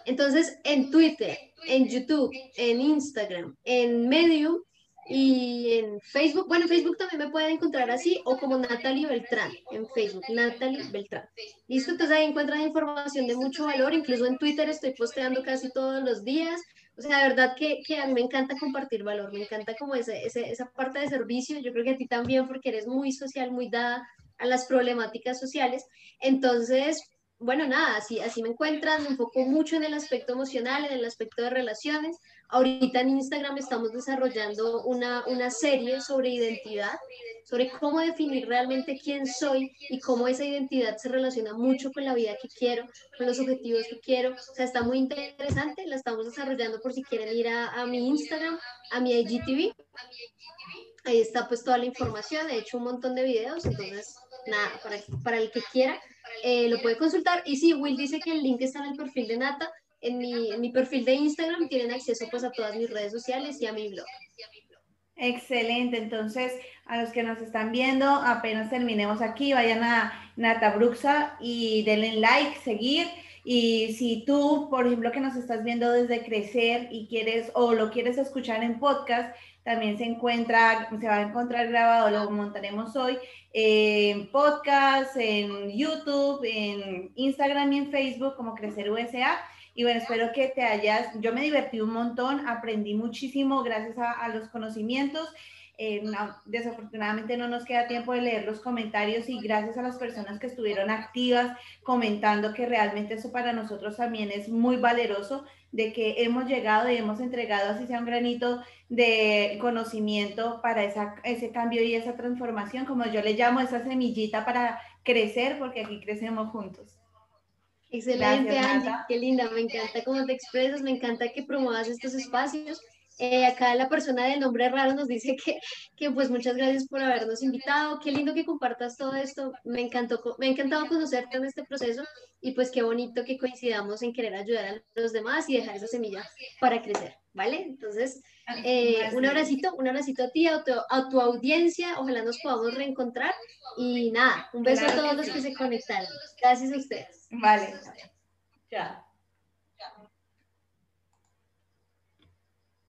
Entonces, en Twitter, en YouTube, en Instagram, en Medium y en Facebook. Bueno, en Facebook también me pueden encontrar así o como Natalie Beltrán en Facebook, Natalie Beltrán. Listo, entonces ahí encuentran información de mucho valor. Incluso en Twitter estoy posteando casi todos los días. O sea, de verdad que, que a mí me encanta compartir valor, me encanta como ese, ese, esa parte de servicio. Yo creo que a ti también porque eres muy social, muy dada a las problemáticas sociales. Entonces, bueno, nada, así, así me encuentran, me enfoco mucho en el aspecto emocional, en el aspecto de relaciones. Ahorita en Instagram estamos desarrollando una, una serie sobre identidad, sobre cómo definir realmente quién soy y cómo esa identidad se relaciona mucho con la vida que quiero, con los objetivos que quiero. O sea, está muy interesante, la estamos desarrollando por si quieren ir a, a mi Instagram, a mi IGTV. Ahí está pues toda la información, he hecho un montón de videos, entonces nada, para, para el que quiera eh, lo puede consultar. Y sí, Will dice que el link está en el perfil de Nata. En mi, en mi perfil de Instagram tienen acceso pues a todas mis redes sociales y a mi blog. Excelente, entonces a los que nos están viendo, apenas terminemos aquí, vayan a Nata Bruxa y denle like, seguir. Y si tú, por ejemplo, que nos estás viendo desde crecer y quieres o lo quieres escuchar en podcast, también se encuentra, se va a encontrar grabado, lo montaremos hoy en podcast, en YouTube, en Instagram y en Facebook como Crecer USA. Y bueno, espero que te hayas, yo me divertí un montón, aprendí muchísimo gracias a, los conocimientos. Eh, desafortunadamente no nos queda tiempo de leer los comentarios y gracias a las personas que estuvieron activas comentando que realmente eso para nosotros también es muy valeroso de que hemos llegado y hemos entregado así sea un granito de conocimiento para esa, ese cambio y esa transformación, como yo le llamo esa semillita para crecer, porque aquí crecemos juntos. Excelente, Angie, qué linda, me encanta cómo te expresas, me encanta que promuevas estos espacios eh, acá la persona de nombre raro nos dice que, que, pues muchas gracias por habernos invitado, qué lindo que compartas todo esto, me encantó, me ha encantado conocerte en este proceso y pues qué bonito que coincidamos en querer ayudar a los demás y dejar esa semilla para crecer, ¿vale? Entonces, eh, un abracito, un abracito a ti, a tu, a tu, audiencia, ojalá nos podamos reencontrar y nada, un beso a todos los que se conectaron. Gracias a ustedes. Vale. Chao.